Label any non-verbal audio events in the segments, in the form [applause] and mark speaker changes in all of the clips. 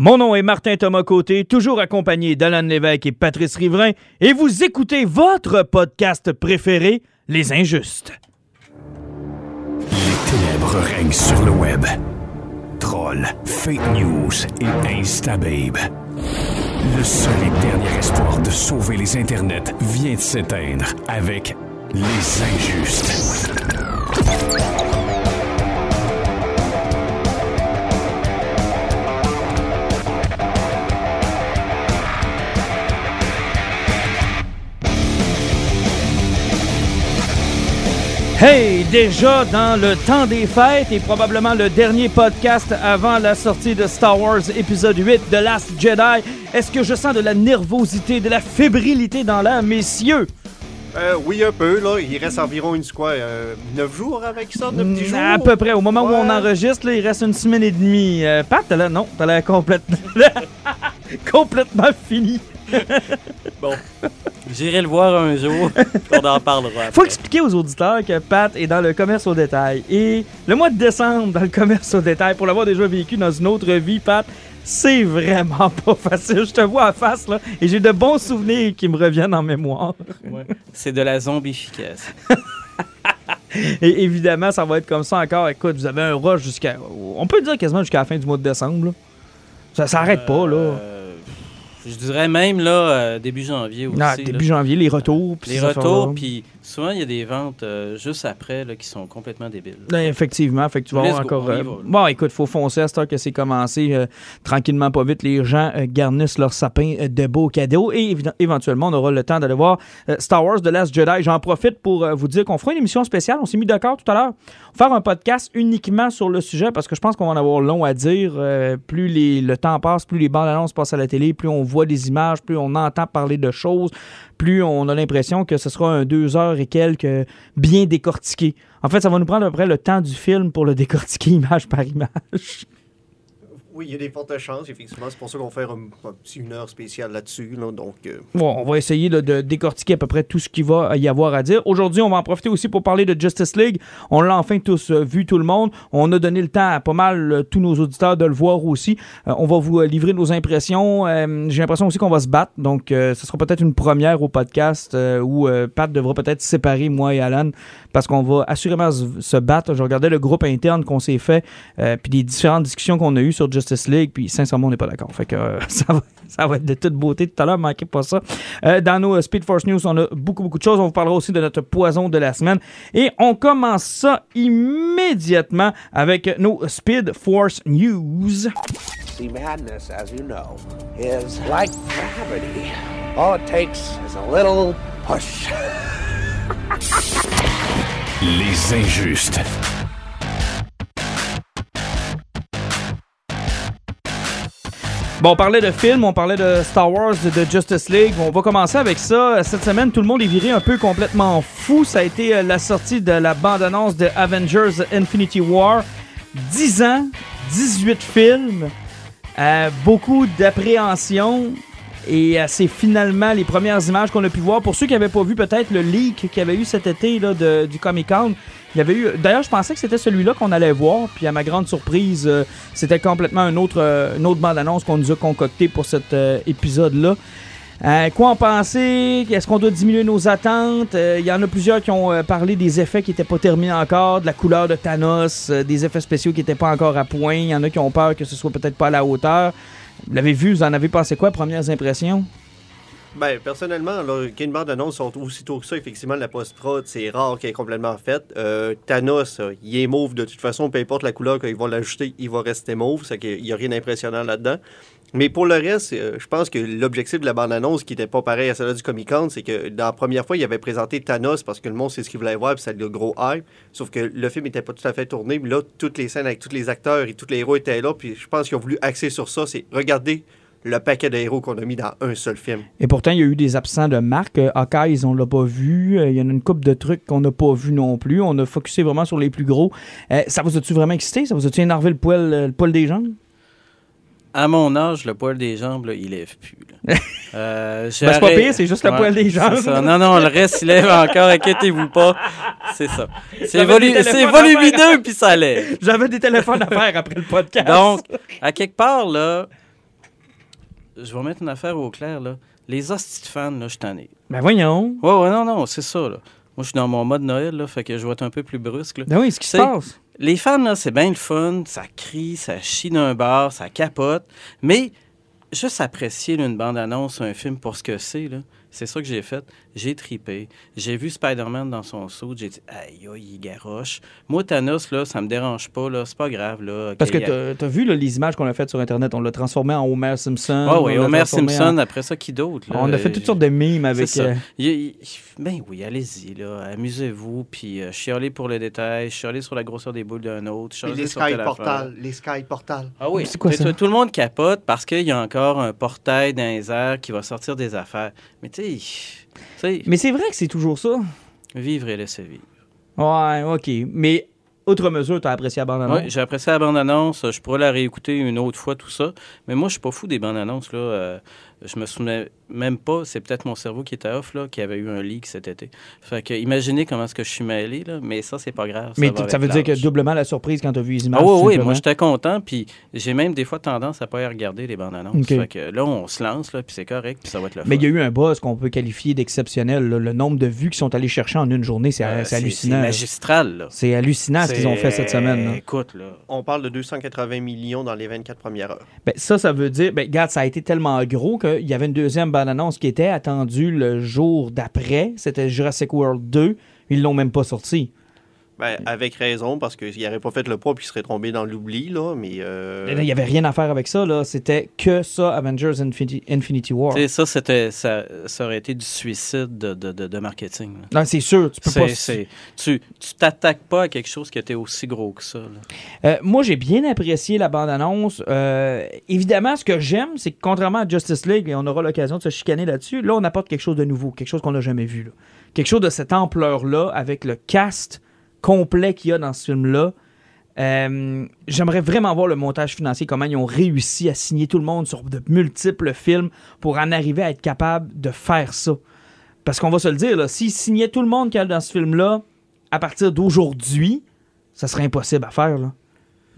Speaker 1: Mon nom est Martin Thomas Côté, toujours accompagné d'Alan Lévesque et Patrice Riverain, et vous écoutez votre podcast préféré, Les Injustes.
Speaker 2: Les ténèbres règnent sur le web. Trolls, fake news et instababe. Le seul et dernier espoir de sauver les internets vient de s'éteindre avec Les Injustes.
Speaker 1: Hey, déjà dans le temps des fêtes et probablement le dernier podcast avant la sortie de Star Wars épisode 8 de Last Jedi, est-ce que je sens de la nervosité, de la fébrilité dans l'air, messieurs?
Speaker 3: Euh, oui, un peu. Là. Il reste environ une quoi, euh, 9 jours avec ça, 9 10 jours?
Speaker 1: À peu près. Au moment où on enregistre, là, il reste une semaine et demie. Euh, Pat, t'as l'air... Non, t'as l'air complètement... [laughs] complètement fini. [laughs]
Speaker 4: Bon, j'irai le voir un jour. [laughs] On en parlera.
Speaker 1: Faut
Speaker 4: après.
Speaker 1: expliquer aux auditeurs que Pat est dans le commerce au détail. Et le mois de décembre, dans le commerce au détail, pour l'avoir déjà vécu dans une autre vie, Pat, c'est vraiment pas facile. Je te vois en face, là, et j'ai de bons souvenirs qui me reviennent en mémoire.
Speaker 4: Ouais. C'est de la zombification. [laughs]
Speaker 1: Et évidemment, ça va être comme ça encore. Écoute, vous avez un rush jusqu'à. On peut dire quasiment jusqu'à la fin du mois de décembre. là. Ça s'arrête pas, là.
Speaker 4: Euh, je dirais même là, euh, début janvier aussi.
Speaker 1: Non,
Speaker 4: là.
Speaker 1: début janvier, les retours. puis
Speaker 4: Les retours, puis souvent il y a des ventes euh, juste après là, qui sont complètement débiles.
Speaker 1: Là, effectivement, fait que tu vas avoir encore. euh,
Speaker 4: va,
Speaker 1: bon, écoute, faut foncer à cette heure que c'est commencé. euh, tranquillement, pas vite, les gens garnissent leur sapin de beaux cadeaux et éventuellement, on aura le temps d'aller voir Star Wars The Last Jedi. J'en profite pour vous dire qu'on fera une émission spéciale. On s'est mis d'accord tout à l'heure. Faire un podcast uniquement sur le sujet parce que je pense qu'on va en avoir long à dire. Plus les- le temps passe, plus les bandes annonces passent à la télé, plus on voit des images, plus on entend parler de choses, plus on a l'impression que ce sera un deux heures et quelques bien décortiqué. En fait, ça va nous prendre à peu près le temps du film pour le décortiquer [laughs] image par image.
Speaker 3: Oui, il y a des fortes chances, effectivement. C'est pour ça qu'on faire un, une heure spéciale là-dessus. Là, donc, euh,
Speaker 1: Bon, on va essayer de décortiquer à peu près tout ce qu'il va y avoir à dire. Aujourd'hui, on va en profiter aussi pour parler de Justice League. On l'a enfin tous euh, vu, tout le monde. On a donné le temps à pas mal euh, tous nos auditeurs de le voir aussi. Euh, on va vous euh, livrer nos impressions. Euh, J'ai l'impression aussi qu'on va se battre. Donc, euh, ce sera peut-être une première au podcast euh, où euh, Pat devra peut-être séparer moi et Alan parce qu'on va assurément se battre. Je regardais le groupe interne qu'on s'est fait euh, puis les différentes discussions qu'on a eues sur Justice League. Puis, sincèrement, on n'est pas d'accord. Fait que euh, [laughs] ça va ça va être de toute beauté tout à l'heure, manquez pas ça. Euh, dans nos euh, Speed Force News, on a beaucoup, beaucoup de choses. On vous parlera aussi de notre poison de la semaine. Et on commence ça immédiatement avec nos Speed Force News.
Speaker 5: See, madness, as you know, is like gravity. All it takes is a little push. [laughs]
Speaker 2: Les Injustes.
Speaker 1: Bon, on parlait de films, on parlait de Star Wars, de Justice League. On va commencer avec ça. Cette semaine, tout le monde est viré un peu complètement fou. Ça a été euh, la sortie de la bande-annonce de Avengers Infinity War. 10 ans, 18 films, euh, beaucoup d'appréhension. Et euh, c'est finalement les premières images qu'on a pu voir. Pour ceux qui n'avaient pas vu peut-être le leak qu'il y avait eu cet été là, du Comic Con, il y avait eu. D'ailleurs, je pensais que c'était celui-là qu'on allait voir. Puis à ma grande surprise, euh, c'était complètement un autre, euh, une autre bande-annonce qu'on nous a concocté pour cet euh, épisode-là. Quoi en penser? Est-ce qu'on doit diminuer nos attentes? Il y en a plusieurs qui ont parlé des effets qui n'étaient pas terminés encore, de la couleur de Thanos, des effets spéciaux qui n'étaient pas encore à point. Il y en a qui ont peur que ce soit peut-être pas à la hauteur. Vous l'avez vu, vous en avez pensé quoi, premières impressions?
Speaker 3: Ben, personnellement, ait une bande-annonce sont aussitôt que ça, effectivement, la post-prod, c'est rare qu'elle est complètement faite. Euh, Thanos, euh, il est mauve de toute façon, peu importe la couleur qu'ils vont l'ajouter, il va rester mauve. C'est qu'il n'y a rien d'impressionnant là-dedans. Mais pour le reste, euh, je pense que l'objectif de la bande-annonce, qui n'était pas pareil à celle du Comic-Con, c'est que dans la première fois, il avait présenté Thanos parce que le monde sait ce qu'il voulait voir, puis ça a le gros hype. Sauf que le film n'était pas tout à fait tourné. Mais là, toutes les scènes avec tous les acteurs et tous les héros étaient là. Puis je pense qu'ils ont voulu axer sur ça. C'est regarder le paquet de héros qu'on a mis dans un seul film.
Speaker 1: Et pourtant, il y a eu des absents de marque. Euh, Hawkeye, on l'a pas vu. Euh, Il y en a une coupe de trucs qu'on n'a pas vu non plus. On a focusé vraiment sur les plus gros. Euh, ça vous a-tu vraiment excité? Ça vous a-tu énervé le poil, le poil des jambes?
Speaker 4: À mon âge, le poil des jambes, là, il lève plus. [laughs] Euh,
Speaker 1: Ben, c'est pas pire, c'est juste le poil des jambes.
Speaker 4: Non, non, le reste, il lève encore, inquiétez-vous pas. C'est ça. C'est volu- volumineux, puis ça lève.
Speaker 1: J'avais des téléphones à faire après le podcast.
Speaker 4: Donc, à quelque part, là, je vais mettre une affaire au clair, là. Les hosties de fans, là, je suis tanné.
Speaker 1: Ben voyons.
Speaker 4: Ouais, ouais, non, non, c'est ça, là. Moi, je suis dans mon mode Noël, là, fait que je vais être un peu plus brusque, là.
Speaker 1: Ben oui, ce qui se passe.
Speaker 4: Les fans, là, c'est bien le fun, ça crie, ça chie d'un bar, ça capote, mais juste apprécier là, une bande-annonce, un film pour ce que c'est, là, c'est ça que j'ai fait. J'ai tripé. J'ai vu Spider-Man dans son saut, j'ai dit, aïe, aïe, il garoche. Moi, Thanos, là, ça me dérange pas, là, c'est pas grave, là.
Speaker 1: Parce que
Speaker 4: a-
Speaker 1: t'as t'as vu là, les images qu'on a faites sur Internet, on l'a transformé en Homer Simpson.
Speaker 4: Ah oui, Homer Simpson,
Speaker 1: en-
Speaker 4: après ça, qui d'autre?
Speaker 1: On a fait toutes sortes de mimes avec.
Speaker 4: Ça.
Speaker 1: euh,
Speaker 4: Il- il- ben oui, allez-y, là. Amusez-vous, puis euh, chialez pour le détail, chialez sur la grosseur des boules d'un autre, chialez
Speaker 3: les
Speaker 4: sur
Speaker 3: Sky. Portal, les Sky Portal.
Speaker 4: Ah oui,
Speaker 1: C'est quoi
Speaker 4: Tu
Speaker 1: ça?
Speaker 4: tout, tout le monde capote parce qu'il y a encore un portail dans les airs qui va sortir des affaires. Mais tu sais, tu sais,
Speaker 1: Mais c'est vrai que c'est toujours ça.
Speaker 4: vivre et laisser vivre.
Speaker 1: Ouais, ok. Mais outre mesure, t'as apprécié la bande
Speaker 4: Ouais, j'ai apprécié la bande-annonce. Je pourrais la réécouter une autre fois, tout ça. Mais moi, je suis pas fou des bandes-annonces. Là. Euh, je me souvenais même pas, c'est peut-être mon cerveau qui était off, là, qui avait eu un leak cet été. Fait que imaginez comment est-ce que je suis mêlé, là. mais ça, c'est pas grave.
Speaker 1: Mais ça, veut dire que doublement la surprise quand t'as vu les images.
Speaker 4: Ah oui, oui,
Speaker 1: simplement?
Speaker 4: moi j'étais content, puis j'ai même des fois tendance à pas y regarder les bandes annonces.
Speaker 1: Ok.
Speaker 4: Fait que là, on se lance, là, puis c'est correct, puis ça va être le.
Speaker 1: Mais il y a eu un buzz qu'on peut qualifier d'exceptionnel. Le nombre de vues qu'ils sont allés chercher en une journée, c'est
Speaker 4: Euh,
Speaker 1: hallucinant.
Speaker 4: C'est magistral.
Speaker 1: C'est hallucinant ce qu'ils ont fait cette semaine. là.
Speaker 4: Écoute, là.
Speaker 3: On parle de 280 millions dans les 24 premières heures.
Speaker 1: Ben, ça, ça veut dire, ben, regarde, ça a été tellement gros qu'il y avait une deuxième bande-annonce qui était attendue le jour d'après. C'était Jurassic World 2. Ils l'ont même pas sorti.
Speaker 3: Ben, avec raison, parce qu'il n'aurait pas fait le poids puis il serait tombé dans l'oubli, là, mais... euh,
Speaker 1: Il n'y avait rien à faire avec ça. là. C'était que ça, Avengers Infinity, Infinity War.
Speaker 4: Ça, c'était, ça, ça aurait été du suicide de, de, de, de marketing. là.
Speaker 1: Non, c'est sûr. Tu peux
Speaker 4: C'est-
Speaker 1: pas...
Speaker 4: c'est- tu tu t'attaques pas à quelque chose qui était aussi gros que ça. là.
Speaker 1: Euh, moi, j'ai bien apprécié la bande-annonce. Euh, évidemment, ce que j'aime, c'est que contrairement à Justice League, et on aura l'occasion de se chicaner là-dessus, là, on apporte quelque chose de nouveau, quelque chose qu'on n'a jamais vu. là. Quelque chose de cette ampleur-là, avec le cast complet qu'il y a dans ce film-là. Euh, J'aimerais vraiment voir le montage financier, comment ils ont réussi à signer tout le monde sur de multiples films pour en arriver à être capable de faire ça. Parce qu'on va se le dire, s'ils signaient tout le monde qu'il y a dans ce film-là, à partir d'aujourd'hui, ça serait impossible à faire. Là.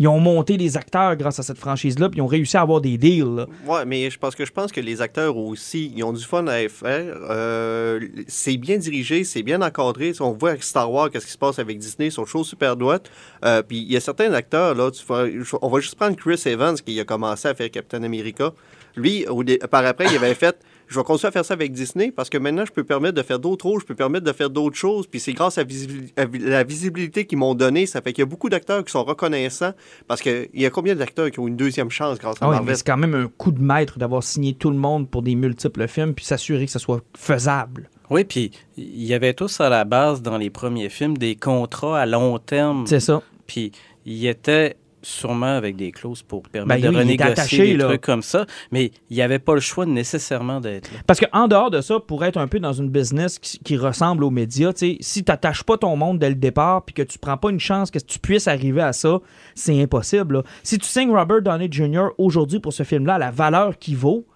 Speaker 1: Ils ont monté des acteurs grâce à cette franchise-là, puis ils ont réussi à avoir des deals. là.
Speaker 3: Ouais, mais je pense que je pense que les acteurs aussi, ils ont du fun à faire. Euh, c'est bien dirigé, c'est bien encadré. On voit avec Star Wars qu'est-ce qui se passe avec Disney, ils sont chaud super droite. Euh, puis il y a certains acteurs là, tu vas- on va juste prendre Chris Evans qui a commencé à faire Captain America. Lui, au par après, il avait [coughs] fait. Je vais continuer à faire ça avec Disney parce que maintenant, je peux permettre de faire d'autres rôles, je peux permettre de faire d'autres choses. Puis c'est grâce à, visibil- à vi- la visibilité qu'ils m'ont donnée, ça fait qu'il y a beaucoup d'acteurs qui sont reconnaissants parce qu'il y a combien d'acteurs qui ont une deuxième chance grâce à
Speaker 1: oui,
Speaker 3: Marvel?
Speaker 1: mais c'est quand même un coup de maître d'avoir signé tout le monde pour des multiples films, puis s'assurer que ça soit faisable.
Speaker 4: Oui, puis il y avait tous à la base dans les premiers films des contrats à long terme.
Speaker 1: C'est ça.
Speaker 4: Puis il était sûrement avec des clauses pour permettre
Speaker 1: Ben
Speaker 4: de
Speaker 1: oui,
Speaker 4: renégocier
Speaker 1: attaché,
Speaker 4: des
Speaker 1: là.
Speaker 4: trucs comme ça, mais il n'y avait pas le choix nécessairement d'être là.
Speaker 1: Parce qu'en dehors de ça, pour être un peu dans une business qui, qui ressemble aux médias, si tu n'attaches pas ton monde dès le départ puis que tu prends pas une chance que tu puisses arriver à ça, c'est impossible. là. Si tu signes Robert Downey Jr. aujourd'hui pour ce film-là, la valeur qu'il vaut,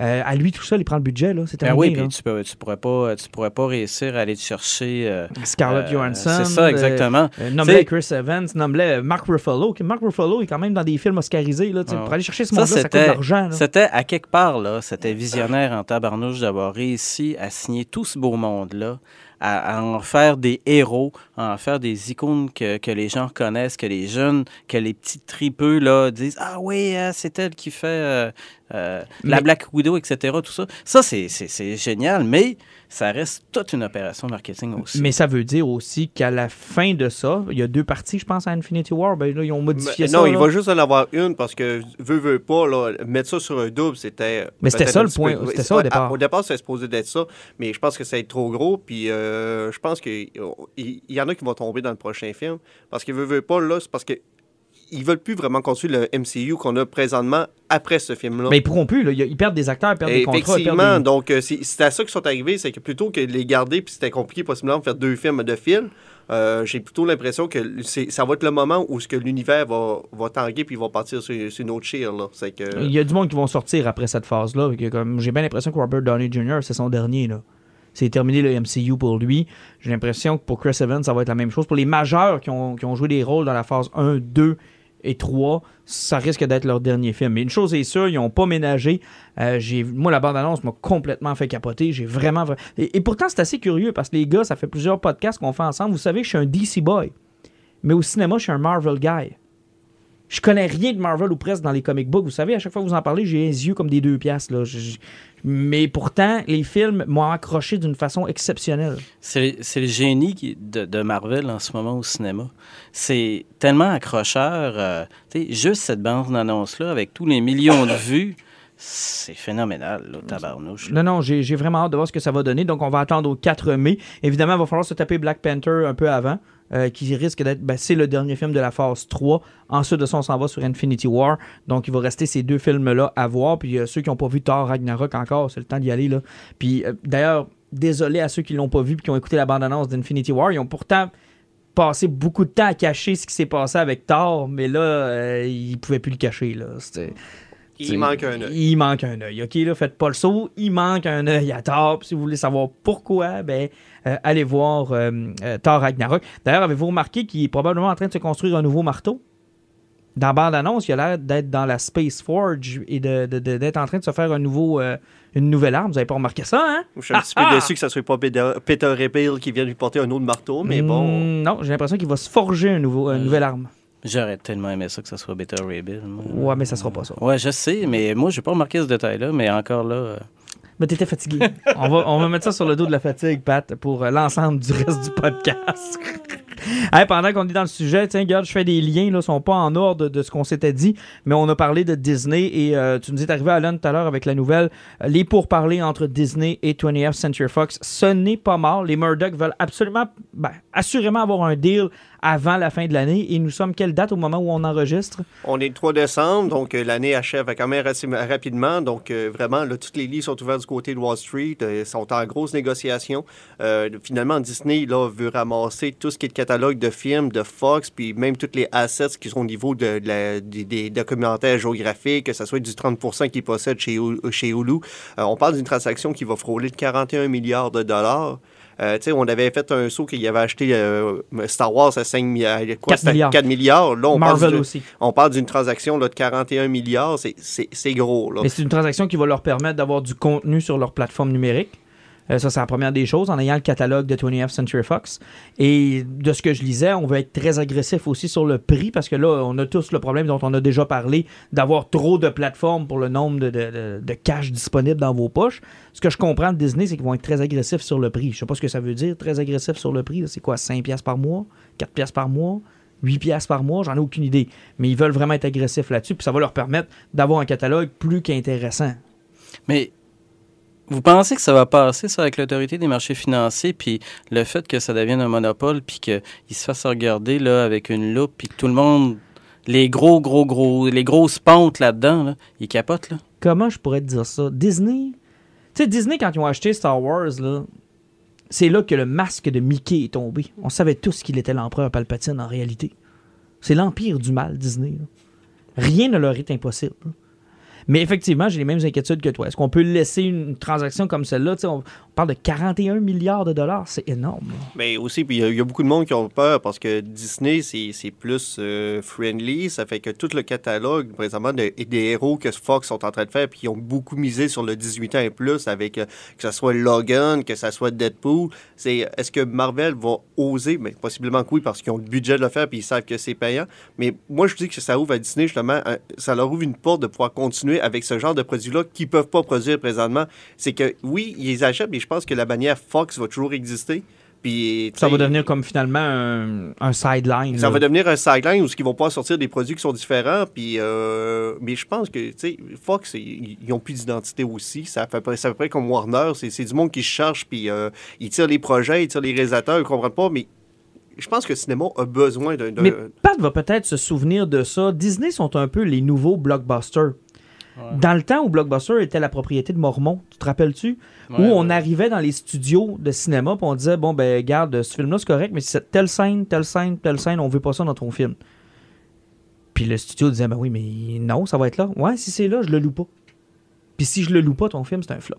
Speaker 1: euh, à lui tout seul, il prend le budget. Là, c'est
Speaker 4: Ben
Speaker 1: terminé,
Speaker 4: oui,
Speaker 1: là.
Speaker 4: puis tu ne tu pourrais, pas- tu pourrais pas réussir à aller te chercher. euh,
Speaker 1: Scarlett
Speaker 4: euh,
Speaker 1: Johansson.
Speaker 4: C'est ça, exactement.
Speaker 1: Euh, nommait
Speaker 4: T'sais-
Speaker 1: Chris Evans, nommait Mark Ruffalo. Mark Ruffalo est quand même dans des films oscarisés. Là,
Speaker 4: Ah.
Speaker 1: Pour aller chercher ce monde-là, ça coûte de
Speaker 4: c'était-
Speaker 1: l'argent.
Speaker 4: C'était à quelque part, là, c'était visionnaire en tabarnouche d'avoir réussi à signer tout ce beau monde-là, à, à en faire des héros, à en faire des icônes que, que les gens connaissent, que les jeunes, que les petits tripeux là, disent Ah oui, hein, c'est elle qui fait euh, euh, la Black Widow, etc. Tout ça. Ça, c'est génial, mais ça reste toute une opération marketing aussi.
Speaker 1: Mais ça veut dire aussi qu'à la fin de ça, il y a deux parties, je pense, à Infinity War. Ben, là, ils ont modifié
Speaker 3: Mais
Speaker 1: ça.
Speaker 3: non, il va juste en avoir une parce que veut, veut pas, là, mettre ça sur un double, c'était.
Speaker 1: Mais c'était ça, le point-
Speaker 3: peu-
Speaker 1: c'était ça au départ.
Speaker 3: à- Au départ, c'était supposé d'être ça, mais je pense que ça va être trop gros. Puis euh, je pense qu'il il y en a qui vont tomber dans le prochain film. Parce qu'ils veut, veut pas, là, c'est parce que. Ils veulent plus vraiment construire le MCU qu'on a présentement après ce film-là.
Speaker 1: Mais ils pourront plus. Là. Ils perdent des acteurs, ils perdent des contrats.
Speaker 3: Effectivement,
Speaker 1: des-
Speaker 3: donc euh, c'est à ça qu'ils sont arrivés, c'est que plutôt que de les garder, puis c'était compliqué possiblement de faire deux films de fil, euh, j'ai plutôt l'impression que ça va être le moment où ce que l'univers va, va tanguer puis va partir sur, sur une autre. Là. C'est que,
Speaker 1: Il y a du monde qui vont sortir après cette phase-là. J'ai bien l'impression que Robert Downey Jr., c'est son dernier. là. C'est terminé le MCU pour lui. J'ai l'impression que pour Chris Evans, ça va être la même chose. Pour les majeurs qui ont, qui ont joué des rôles dans la phase 1, 2 et 3, ça risque d'être leur dernier film. Mais une chose est sûre, ils n'ont pas ménagé. Euh, moi, la bande-annonce m'a complètement fait capoter. J'ai vraiment. vra- Et, pourtant, c'est assez curieux parce que les gars, ça fait plusieurs podcasts qu'on fait ensemble. Vous savez je suis un DC boy. Mais au cinéma, je suis un Marvel guy. Je connais rien de Marvel ou presque dans les comic books. Vous savez, à chaque fois que vous en parlez, j'ai les yeux comme des deux piastres. Là. Je- je- Mais pourtant, les films m'ont accroché d'une façon exceptionnelle.
Speaker 4: C'est le génie de, de Marvel en ce moment au cinéma. C'est tellement accrocheur. euh, juste cette bande-annonce-là, avec tous les millions de vues, c'est phénoménal, là, tabarnouche. là.
Speaker 1: Non, non, j'ai vraiment hâte de voir ce que ça va donner. Donc, on va attendre au 4 mai. Évidemment, il va falloir se taper Black Panther un peu avant, euh, qui risque d'être. ben, c'est le dernier film de la phase 3. Ensuite de ça, on s'en va sur Infinity War. Donc, il va rester ces deux films-là à voir. Puis, euh, ceux qui n'ont pas vu Thor Ragnarok encore, c'est le temps d'y aller. Puis, euh, d'ailleurs, désolé à ceux qui l'ont pas vu et qui ont écouté la bande-annonce d'Infinity War. Ils ont pourtant passé beaucoup de temps à cacher ce qui s'est passé avec Thor, mais là, ils pouvaient plus le cacher. Là. C'était.
Speaker 3: Il manque un œil.
Speaker 1: Il manque un œil. OK, là, faites pas le saut. Il manque un œil à Thor. Puis si vous voulez savoir pourquoi, ben, euh, allez voir euh, euh, Thor Ragnarok. D'ailleurs, avez-vous remarqué qu'il est probablement en train de se construire un nouveau marteau? Dans la bande-annonce, il a l'air d'être dans la Space Forge et de- de- de- d'être en train de se faire un nouveau, euh, une nouvelle arme. Vous avez pas remarqué ça, hein?
Speaker 3: Je suis un petit peu [laughs] déçu que ça soit pas Peter, Repeal qui vient lui porter un autre marteau, mais bon.
Speaker 1: Mm, non, j'ai l'impression qu'il va se forger un nouveau, une nouvelle arme.
Speaker 4: J'aurais tellement aimé ça que ça soit Better Rebuild. moi.
Speaker 1: Ouais, mais ça sera pas ça.
Speaker 4: Ouais, je sais, mais moi, j'ai pas remarqué ce détail-là, mais encore là. euh,
Speaker 1: Mais t'étais fatigué. [laughs] on, va, on va mettre ça sur le dos de la fatigue, Pat, pour euh, l'ensemble du reste du podcast. [laughs] Hey, pendant qu'on est dans le sujet, tiens, regarde, je fais des liens, là, sont pas en ordre de ce qu'on s'était dit, mais on a parlé de Disney et euh, tu nous es arrivé, Alan, tout à l'heure avec la nouvelle, euh, les pourparlers entre Disney et 20th Century Fox, ce n'est pas mort. Les Murdoch veulent absolument, ben, assurément avoir un deal avant la fin de l'année et nous sommes quelle date au moment où on enregistre?
Speaker 3: On est le 3 décembre, donc euh, l'année achève quand même assez rapidement. Donc, euh, vraiment, là, toutes les lits sont ouverts du côté de Wall Street, euh, sont en grosse négociation. Finalement, Disney là, veut ramasser tout ce qui est catalogue de films de Fox, puis même tous les assets qui sont au niveau des, documentaires géographiques, que ce soit du 30% qu'ils possèdent chez, chez Hulu. On parle d'une transaction qui va frôler de 41 milliards de dollars. Euh, on avait fait un saut qu'il avait acheté euh, Star Wars à 5 milliards. Quoi,
Speaker 1: 4
Speaker 3: c'était
Speaker 1: milliards.
Speaker 3: 4 milliards. Là, on parle
Speaker 1: Marvel
Speaker 3: de-
Speaker 1: aussi.
Speaker 3: on parle d'une transaction là, de 41 milliards, c'est gros. Là.
Speaker 1: Mais c'est une transaction qui va leur permettre d'avoir du contenu sur leur plateforme numérique. Euh, ça, c'est la première des choses, en ayant le catalogue de 20th Century Fox. Et de ce que je lisais, on va être très agressif aussi sur le prix, parce que là, on a tous le problème dont on a déjà parlé, d'avoir trop de plateformes pour le nombre de, de, cash disponibles dans vos poches. Ce que je comprends de Disney, c'est qu'ils vont être très agressifs sur le prix. Je sais pas ce que ça veut dire, très agressif sur le prix. C'est quoi, 5 piastres par mois? 4 piastres par mois? 8 piastres par mois? J'en ai aucune idée. Mais ils veulent vraiment être agressifs là-dessus, puis ça va leur permettre d'avoir un catalogue plus qu'intéressant.
Speaker 4: Mais vous pensez que ça va passer, ça, avec l'autorité des marchés financiers, puis le fait que ça devienne un monopole, puis qu'il se fasse regarder là, avec une loupe, puis que tout le monde, les gros, gros, gros, les grosses pentes là-dedans, là, ils capotent, là?
Speaker 1: comment je pourrais te dire ça? Disney. Tu sais, Disney, quand ils ont acheté Star Wars, là, c'est là que le masque de Mickey est tombé. On savait tous qu'il était l'empereur Palpatine en réalité. C'est l'empire du mal, Disney. là. Rien ne leur est impossible. Mais effectivement, j'ai les mêmes inquiétudes que toi. Est-ce qu'on peut laisser une transaction comme celle-là? On parle de 41 milliards de dollars. C'est énorme.
Speaker 3: Mais aussi, puis il y a- beaucoup de monde qui ont peur parce que Disney, c'est plus euh, friendly. Ça fait que tout le catalogue, présentement, de- des héros que Fox sont en train de faire, puis ils ont beaucoup misé sur le 18 ans et plus, avec euh, que ce soit Logan, que ce soit Deadpool. C'est Est-ce que Marvel va oser? Mais possiblement que oui, parce qu'ils ont le budget de le faire, puis ils savent que c'est payant. Mais moi, je dis que ça ouvre à Disney, justement, ça leur ouvre une porte de pouvoir continuer avec ce genre de produits-là qu'ils peuvent pas produire présentement. C'est que, oui, ils achètent, mais je pense que la bannière Fox va toujours exister. Puis,
Speaker 1: Ça va devenir comme finalement un, un sideline.
Speaker 3: ça
Speaker 1: là.
Speaker 3: va devenir un sideline où ils vont pas sortir des produits qui sont différents. Puis, euh, mais je pense que, Fox, ils ont plus d'identité aussi. Ça fait, ça fait près comme Warner. C'est du monde qui se cherche, puis euh, ils tirent les projets, ils tirent les réalisateurs, ils comprennent pas. Mais je pense que le cinéma a besoin d'un. d'un-
Speaker 1: Mais Pat va peut-être se souvenir de ça. Disney sont un peu les nouveaux blockbusters. Dans le temps où Blockbuster était la propriété de Mormon, tu te rappelles-tu? où on arrivait dans les studios de cinéma puis on disait bon ben garde ce film-là c'est correct mais c'est telle scène, telle scène, telle scène, on veut pas ça dans ton film. Puis le studio disait ben oui mais non ça va être là. Ouais si c'est là je le loue pas. Puis si je le loue pas ton film c'est un flop.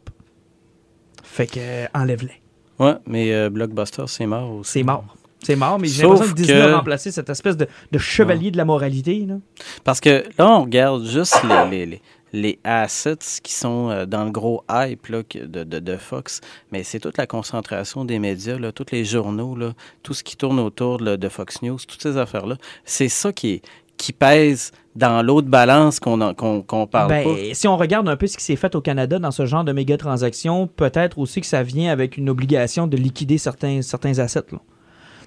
Speaker 1: Fait que euh, enlève-les.
Speaker 4: Ouais, mais euh, Blockbuster, c'est mort aussi.
Speaker 1: C'est mort. C'est mort, mais j'ai l'impression que Disney a remplacé cette espèce de, de chevalier de la moralité. Là.
Speaker 4: Parce que là, on regarde juste les, les, les, les assets qui sont euh, dans le gros hype là, de, de, de Fox, mais c'est toute la concentration des médias, là, tous les journaux, là, tout ce qui tourne autour là, de Fox News, toutes ces affaires-là. C'est ça qui, qui pèse dans l'autre balance qu'on qu'on qu'on parle
Speaker 1: Ben,
Speaker 4: pas.
Speaker 1: si on regarde un peu ce qui s'est fait au Canada dans ce genre de méga transactions, peut-être aussi que ça vient avec une obligation de liquider certains, certains assets. là.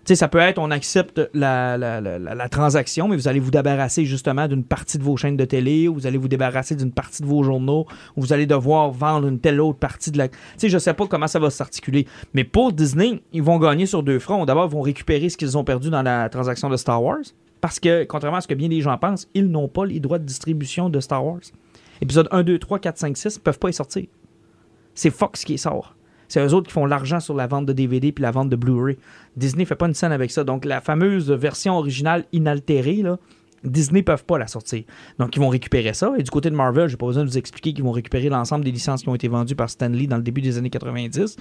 Speaker 1: Sais, ça peut être on accepte la, transaction, mais vous allez vous débarrasser justement d'une partie de vos chaînes de télé, ou vous allez vous débarrasser d'une partie de vos journaux, ou vous allez devoir vendre une telle autre partie de la. Tu sais, je sais pas comment ça va s'articuler. Mais pour Disney, ils vont gagner sur deux fronts. D'abord, ils vont récupérer ce qu'ils ont perdu dans la transaction de Star Wars. Parce que, contrairement à ce que bien des gens pensent, ils n'ont pas les droits de distribution de Star Wars. Épisode 1, 2, 3, 4, 5, 6 ne peuvent pas y sortir. C'est Fox qui y sort. C'est eux autres qui font l'argent sur la vente de DVD puis la vente de Blu-ray. Disney fait pas une scène avec ça. Donc la fameuse version originale inaltérée, là, Disney peuvent pas la sortir. Donc ils vont récupérer ça. Et du côté de Marvel, j'ai pas besoin de vous expliquer qu'ils vont récupérer l'ensemble des licences qui ont été vendues par Stan Lee dans le début des années 90.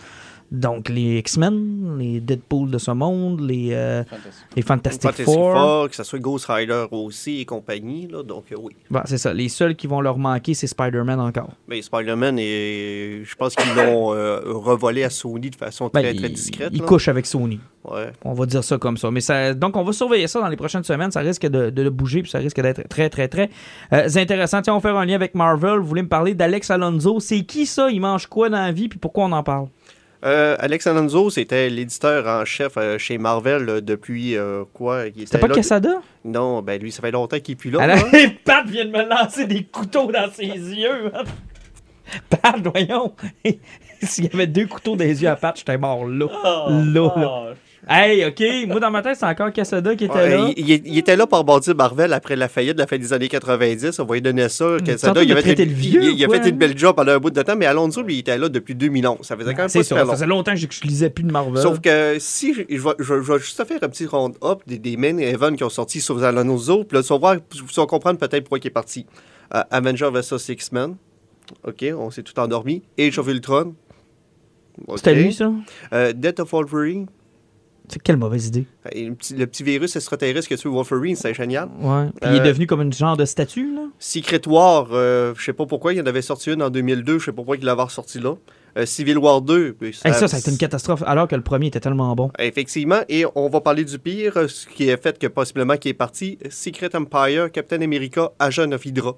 Speaker 1: Donc les X-Men, les Deadpool de ce monde, les, euh, les Fantastic,
Speaker 3: Fantastic
Speaker 1: Four.
Speaker 3: Four, que ce soit Ghost Rider aussi et compagnie. Là, donc, euh, oui.
Speaker 1: Bon, c'est ça. Les seuls qui vont leur manquer, c'est Spider-Man encore.
Speaker 3: Mais Spider-Man, et je pense qu'ils l'ont euh, revolé à Sony de façon
Speaker 1: Ben,
Speaker 3: très,
Speaker 1: il,
Speaker 3: très discrète.
Speaker 1: il
Speaker 3: là.
Speaker 1: couche avec Sony.
Speaker 3: Ouais.
Speaker 1: On va dire ça comme ça. Mais ça, donc, on va surveiller ça dans les prochaines semaines. Ça risque de, de bouger, puis ça risque d'être très, très, très euh, intéressant. Tiens, on va faire un lien avec Marvel. Vous voulez me parler d'Alex Alonso? C'est qui ça? Il mange quoi dans la vie, puis pourquoi on en parle?
Speaker 3: Euh, Alex Alonso, c'était l'éditeur en chef euh, chez Marvel euh, depuis euh, quoi?
Speaker 1: C'était pas
Speaker 3: là-
Speaker 1: Quesada?
Speaker 3: Non, ben lui, ça fait longtemps qu'il est plus là.
Speaker 1: Alors,
Speaker 3: hein. [laughs]
Speaker 1: Pat vient de me lancer des couteaux dans ses yeux. Pat, voyons. [laughs] S'il y avait deux couteaux dans les yeux à Pat, j'étais mort là. là, là. Hey, OK. Moi, dans ma tête, c'est encore Quesada qui était
Speaker 3: Ouais,
Speaker 1: là.
Speaker 3: il, était là pour bâtir Marvel après la faillite de la fin des années 90. On lui donner ça.
Speaker 1: Train
Speaker 3: il, avait fait,
Speaker 1: le vieux,
Speaker 3: il, il a fait une
Speaker 1: hein?
Speaker 3: belle job pendant un bout de temps, mais Alonso, lui, il était là depuis 2011. Ça faisait quand même pas
Speaker 1: ça.
Speaker 3: super
Speaker 1: Ça
Speaker 3: long.
Speaker 1: faisait longtemps que je, je lisais plus de Marvel.
Speaker 3: Sauf que si je, je vais, je vais- je vais juste faire un petit round-up des, des main events qui ont sorti sur Alonso, puis là, tu vas, voir, tu vas comprendre peut-être pourquoi il est parti. Euh, Avenger vs. X-Men. OK, on s'est tout endormi. Age of Ultron. OK.
Speaker 1: C'était lui, ça?
Speaker 3: Euh, Death of Wolverine.
Speaker 1: C'est quelle mauvaise idée.
Speaker 3: Le, petit, le petit virus extraterrestre que tu Wolverine, c'est génial.
Speaker 1: Ouais. Puis il est
Speaker 3: Euh,
Speaker 1: devenu comme une genre de statue, là.
Speaker 3: Secret War, euh, je sais pas pourquoi, il y en avait sorti une en 2002, je sais pas pourquoi il l'avait ressorti là. Euh, Civil War 2. ben,
Speaker 1: Hey, ça, ça a été une catastrophe, alors que le premier était tellement bon.
Speaker 3: Effectivement, et on va parler du pire, ce qui est fait que possiblement qui est parti, Secret Empire, Captain America, Agent of Hydra.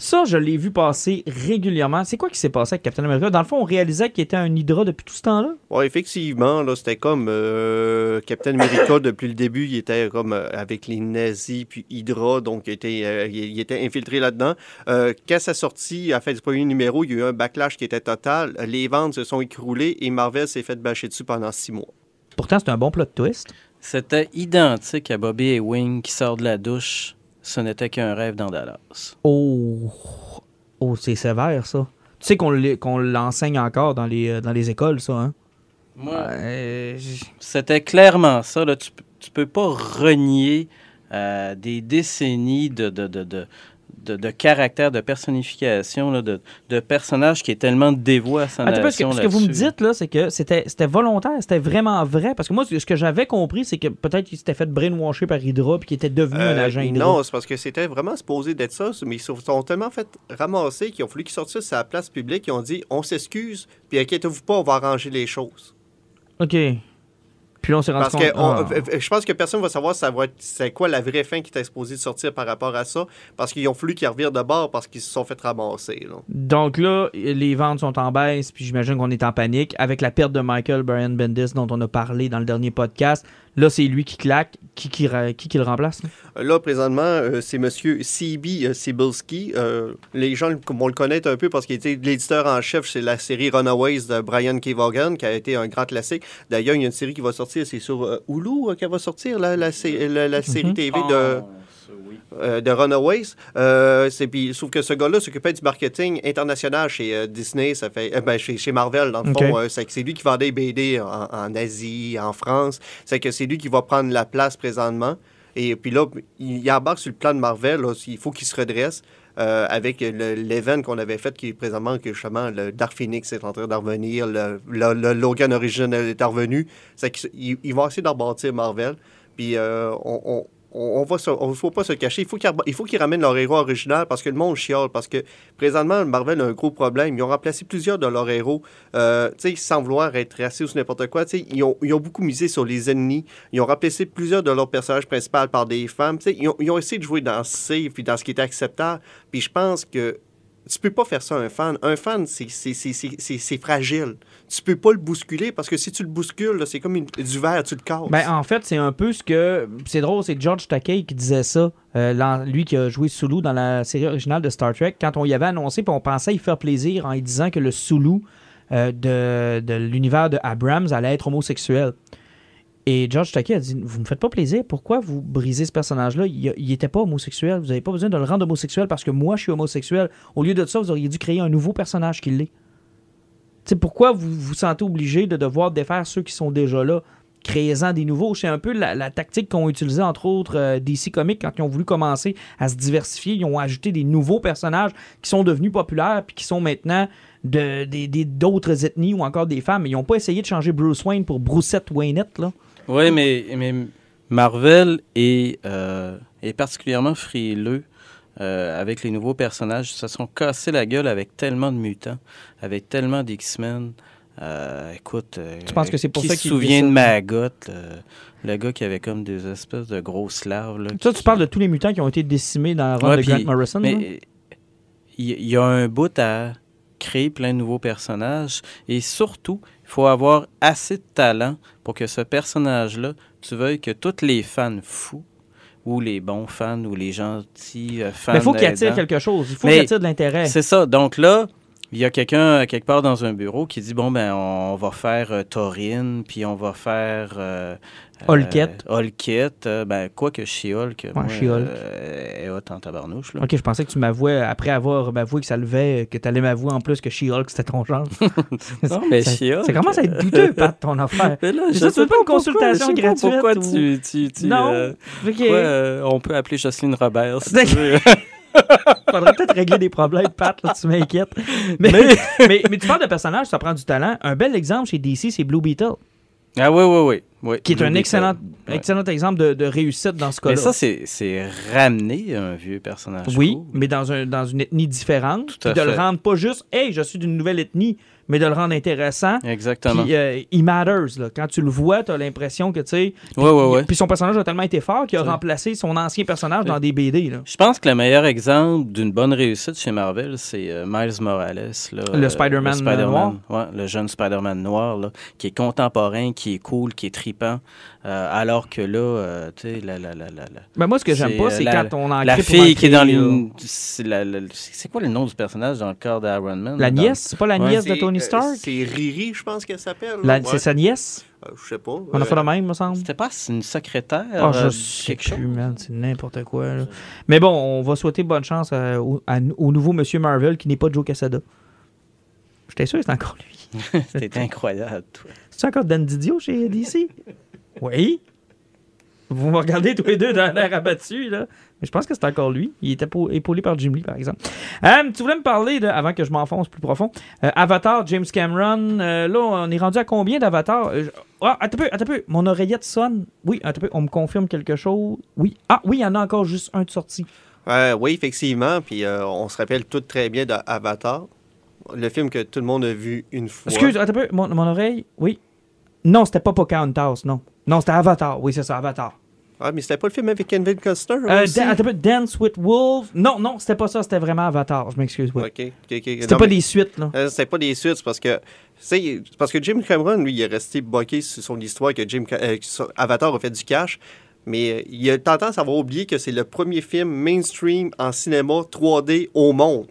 Speaker 1: Ça, je l'ai vu passer régulièrement. C'est quoi qui s'est passé avec Captain America? Dans le fond, on réalisait qu'il était un Hydra depuis tout ce temps-là?
Speaker 3: Ouais, effectivement, là, c'était comme euh, Captain America [laughs] depuis le début, il était comme euh, avec les nazis puis Hydra, donc il était, euh, il, il était infiltré là-dedans. Euh, quand sa sortie, à la fin du premier numéro, il y a eu un backlash qui était total. Les ventes se sont écroulées et Marvel s'est fait bâcher dessus pendant six mois.
Speaker 1: Pourtant, c'est un bon plot twist.
Speaker 4: C'était identique à Bobby Ewing qui sort de la douche. Ce n'était qu'un rêve dans Dallas.
Speaker 1: Oh, oh c'est sévère, ça. Tu sais qu'on l'enseigne encore dans les, euh, dans les écoles, ça, hein?
Speaker 4: Moi,
Speaker 1: j-
Speaker 4: C'était clairement ça. Là. Tu, tu peux pas renier euh, des décennies de, de, de, de, de, de caractère, de personnification, là, de, de personnages qui est tellement dévoué à sa
Speaker 1: que
Speaker 4: nation
Speaker 1: ce que vous me dites, là, c'est que c'était c'était volontaire, c'était vraiment vrai. Parce que moi, ce que j'avais compris, c'est que peut-être qu'il s'était fait brainwasher par Hydra puis qu'il était devenu un
Speaker 3: Euh,
Speaker 1: agent Hydra.
Speaker 3: non, c'est parce que c'était vraiment supposé d'être ça, mais ils se sont tellement fait ramasser qu'ils ont fallu qu'ils sortent ça sur la place publique. Ils ont dit on s'excuse, puis inquiétez-vous pas, on va arranger les choses.
Speaker 1: OK. Puis là, on s'est rendu
Speaker 3: Parce
Speaker 1: compte...
Speaker 3: que on-
Speaker 1: ah.
Speaker 3: euh, je pense que personne va savoir ça va être- c'est quoi la vraie fin qui était supposée de sortir par rapport à ça, parce qu'ils ont fallu qu'ils revirent de bord parce qu'ils se sont fait ramasser. là.
Speaker 1: Donc là, les ventes sont en baisse, puis j'imagine qu'on est en panique. Avec la perte de Michael Brian Bendis dont on a parlé dans le dernier podcast, là, c'est lui qui claque. Qui, qui, qui, qui le remplace? là?
Speaker 3: Là, présentement, euh, c'est M. C.B. euh, Cebulski. Euh, les gens vont le connaître un peu parce qu'il était l'éditeur en chef chez la série Runaways de Brian K. Vaughan, qui a été un grand classique. D'ailleurs, il y a une série qui va sortir, c'est sur euh, Hulu euh, qu'elle va sortir, la, la, la- la série
Speaker 1: Mhm.
Speaker 3: TV
Speaker 4: Ah,
Speaker 3: de,
Speaker 4: oui.
Speaker 3: euh, de Runaways. Euh, c'est, puis, sauf que ce gars-là s'occupait du marketing international chez euh, Disney, ça fait, euh, ben, chez, chez Marvel, dans le fond. euh, c'est, lui qui vendait les BD en, en Asie, en France. C'est que c'est lui qui va prendre la place présentement. Et puis là, il, il embarque sur le plan de Marvel. là, il faut qu'il se redresse. euh, avec le- l'event qu'on avait fait, qui est présentement, que justement, le Dark Phoenix est en train de revenir, le, le- le Logan original est revenu. C'est qu'ils ils vont essayer de rebâtir Marvel. Puis euh, on, on, on on faut pas se cacher. Il faut qu'ils ramènent leur héros original parce que le monde chiale. Parce que présentement, Marvel a un gros problème. Ils ont remplacé plusieurs de leurs héros, euh, sans vouloir être raciste ou n'importe quoi. Ils ont, ils ont beaucoup misé sur les ennemis. Ils ont remplacé plusieurs de leurs personnages principaux par des femmes. Ils ont, ils ont essayé de jouer dans safe puis dans ce qui était acceptable. Puis je pense que tu peux pas faire ça à un fan. Un fan, c'est- fragile. Tu peux pas le bousculer parce que si tu le bouscules, c'est comme une- du verre, tu le casses.
Speaker 1: Ben, en fait, c'est un peu ce que. C'est drôle, c'est George Takei qui disait ça. euh, lui qui a joué Sulu dans la série originale de Star Trek. Quand on y avait annoncé, on pensait y faire plaisir en disant que le Sulu euh, de, de l'univers de Abrams allait être homosexuel. Et George Takei a dit Vous me faites pas plaisir, pourquoi vous brisez ce personnage-là? Il n'était pas homosexuel, vous n'avez pas besoin de le rendre homosexuel parce que moi je suis homosexuel. Au lieu de ça, vous auriez dû créer un nouveau personnage qui l'est. Sais, pourquoi vous vous sentez obligé de devoir défaire ceux qui sont déjà là? Créez-en des nouveaux. C'est un peu la, tactique qu'ont utilisée, entre autres, euh, DC Comics quand ils ont voulu commencer à se diversifier. Ils ont ajouté des nouveaux personnages qui sont devenus populaires puis qui sont maintenant de- d'autres ethnies ou encore des femmes. Ils n'ont pas essayé de changer Bruce Wayne pour Brucette Waynette, là.
Speaker 4: Oui, mais, mais Marvel est, euh, est particulièrement frileux euh, avec les nouveaux personnages. Ils se sont cassés la gueule avec tellement de mutants, avec tellement d'X-Men. Euh, écoute,
Speaker 1: Tu penses que c'est pour
Speaker 4: qui
Speaker 1: ça
Speaker 4: se souvient de? Maggot, le, le gars qui avait comme des espèces de grosses larves. là,
Speaker 1: Ça,
Speaker 4: qui-
Speaker 1: tu parles de tous les mutants qui ont été décimés dans la run
Speaker 4: Ouais,
Speaker 1: de Grant Morrison.
Speaker 4: Mais il il y, a un bout à créer plein de nouveaux personnages et surtout, il faut avoir assez de talent pour que ce personnage-là, tu veuilles que tous les fans fous ou les bons fans ou les gentils euh, fans
Speaker 1: Mais il faut qu'il attire quelque chose. Il faut qu'il attire de l'intérêt.
Speaker 4: c'est ça. Donc là, il y a quelqu'un euh, quelque part dans un bureau qui dit bon ben on va faire euh, Taurine, puis on va faire euh,
Speaker 1: Hulkette.
Speaker 4: euh, euh, ben quoi que She-Hulk, moi,
Speaker 1: She-Hulk.
Speaker 4: est en tabarnouche là.
Speaker 1: Ok, je pensais que tu m'avouais, après avoir avoué que ça levait, que tu allais m'avouer en plus que She-Hulk c'était ton genre. [laughs]
Speaker 4: Non, mais
Speaker 1: ça,
Speaker 4: She-Hulk,
Speaker 1: ça commence à être douteux, Pat, ton [laughs] affaire.
Speaker 4: Mais là, je
Speaker 1: tu
Speaker 4: sais
Speaker 1: veux pas une
Speaker 4: pourquoi,
Speaker 1: consultation
Speaker 4: je sais pas
Speaker 1: gratuite
Speaker 4: Pourquoi
Speaker 1: ou-
Speaker 4: tu, tu, tu,
Speaker 1: non. Ok.
Speaker 4: pourquoi, euh, on peut appeler Jocelyne Robert si [laughs] tu
Speaker 1: D'accord.
Speaker 4: veux. [laughs]
Speaker 1: Faudrait peut-être régler des problèmes, Pat, là, tu m'inquiètes. Mais, mais, [laughs] mais tu parles de personnage, ça prend du talent. Un bel exemple chez DC, c'est Blue Beetle,
Speaker 4: Ah oui, oui, oui. oui.
Speaker 1: qui est
Speaker 4: Blue
Speaker 1: un
Speaker 4: Beetle.
Speaker 1: excellent,
Speaker 4: Ouais.
Speaker 1: excellent exemple de, de réussite dans ce cas-là.
Speaker 4: Mais ça, c'est ramener un vieux personnage.
Speaker 1: Oui,
Speaker 4: cool.
Speaker 1: mais dans, un, dans une ethnie différente.
Speaker 4: Tout à
Speaker 1: de le rendre pas juste, hey, je suis d'une nouvelle ethnie, mais de le rendre intéressant.
Speaker 4: Exactement.
Speaker 1: Puis, euh, il matters. Là. Quand tu le vois, tu as l'impression que, tu sais.
Speaker 4: Ouais, ouais, ouais.
Speaker 1: Puis son personnage a tellement été fort qu'il a remplacé son ancien personnage dans des BD. Là.
Speaker 4: Je pense que le meilleur exemple d'une bonne réussite chez Marvel, c'est euh, Miles Morales. là,
Speaker 1: Le
Speaker 4: euh,
Speaker 1: Spider-Man, noir.
Speaker 4: le jeune Spider-Man noir, là, qui est contemporain, qui est cool, qui est tripant. euh, alors que là, tu sais, la, la, la, la, la-
Speaker 1: Ben, moi, ce que j'aime pas, c'est quand on en
Speaker 4: la fille qui est dans les. C'est quoi le nom du personnage dans le corps d'Iron Man?
Speaker 1: La nièce, c'est pas la nièce de
Speaker 3: C'est,
Speaker 1: Tony
Speaker 3: euh,
Speaker 1: Stark?
Speaker 3: c'est Riri, je pense qu'elle s'appelle.
Speaker 1: La- C'est sa nièce?
Speaker 3: Euh, je sais pas.
Speaker 1: On a
Speaker 3: Euh,
Speaker 1: fait le même, me semble.
Speaker 4: C'était pas une secrétaire?
Speaker 1: Ah, je
Speaker 4: euh,
Speaker 1: sais
Speaker 4: quelque
Speaker 1: plus,
Speaker 4: chose?
Speaker 1: man. C'est n'importe quoi. là. Mais bon, on va souhaiter bonne chance à- au, à- au nouveau Monsieur Marvel qui n'est pas Joe Quesada. J'étais sûr que c'était encore lui. [laughs]
Speaker 4: C'était incroyable, toi.
Speaker 1: C'est encore Dan Didio chez DC? [laughs] Oui. Vous me regardez tous les deux dans l'air abattu, là. Mais je pense que c'est encore lui. Il était épau- épaulé par Jim Lee, par exemple. Euh, tu voulais me parler, de, avant que je m'enfonce plus profond, euh, Avatar, James Cameron. euh, là, on est rendu à combien d'Avatar? Ah, attends un peu, attends un peu. Mon oreillette sonne. Oui, attends un peu. On me confirme quelque chose. Oui. Ah, oui, il y en a encore juste un de sorti.
Speaker 3: Euh, oui, effectivement. Puis on se rappelle tout très bien d'Avatar, le film que tout le monde a vu une fois.
Speaker 1: Excuse, attends un peu. Mon, mon oreille. Oui. Non, c'était pas Pocahontas, non. Non, c'était Avatar. Oui, c'est ça, Avatar.
Speaker 3: Ah, mais c'était pas le film avec Kevin Costner
Speaker 1: Euh, Dance with Wolves. Non, non, c'était pas ça, c'était vraiment Avatar. Je m'excuse. ouais.
Speaker 3: Ok, ok, ok.
Speaker 1: C'était pas
Speaker 3: mais-
Speaker 1: des suites, là.
Speaker 3: Euh, c'était pas des suites, c'est parce que, parce que Jim Cameron, lui, il est resté bloqué sur son histoire que Jim euh, Avatar a fait du cash. Mais euh, il a tendance à avoir oublié que c'est le premier film mainstream en cinéma 3D au monde.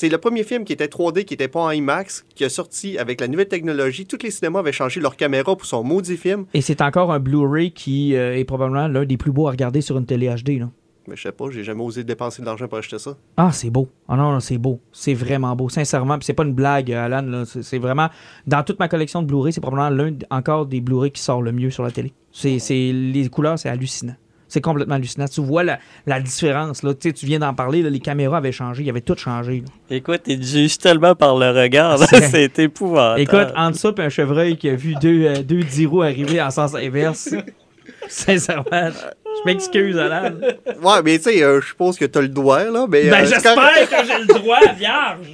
Speaker 3: C'est le premier film qui était 3D, qui n'était pas en IMAX, qui a sorti avec la nouvelle technologie. Tous les cinémas avaient changé leur caméra pour son maudit film.
Speaker 1: Et c'est encore un Blu-ray qui euh, est probablement l'un des plus beaux à regarder sur une télé HD, là.
Speaker 3: Mais je sais pas, j'ai jamais osé dépenser de l'argent pour acheter ça.
Speaker 1: Ah, c'est beau. Ah non, non, c'est beau. C'est vraiment beau. Sincèrement, c'est pas une blague, euh, Alan. C'est vraiment. Dans toute ma collection de Blu-ray, c'est probablement l'un encore des Blu-ray qui sort le mieux sur la télé. C'est- Les couleurs, c'est hallucinant. C'est complètement hallucinant. Tu vois la, la différence. Là. Tu sais, tu viens d'en parler, là, les caméras avaient changé, il avait tout changé. là.
Speaker 4: Écoute, il te juge tellement par le regard. [laughs]
Speaker 1: C'est-
Speaker 4: épouvantable.
Speaker 1: Écoute, entre ça et un chevreuil qui a vu deux, euh, deux dix roues arriver en sens inverse, [laughs] sincèrement, je m'excuse, Alan.
Speaker 3: Ouais, mais tu sais, euh, je suppose que t'as le doigt, là. Mais,
Speaker 1: Ben,
Speaker 3: euh,
Speaker 1: j'espère que j'ai le droit, vierge.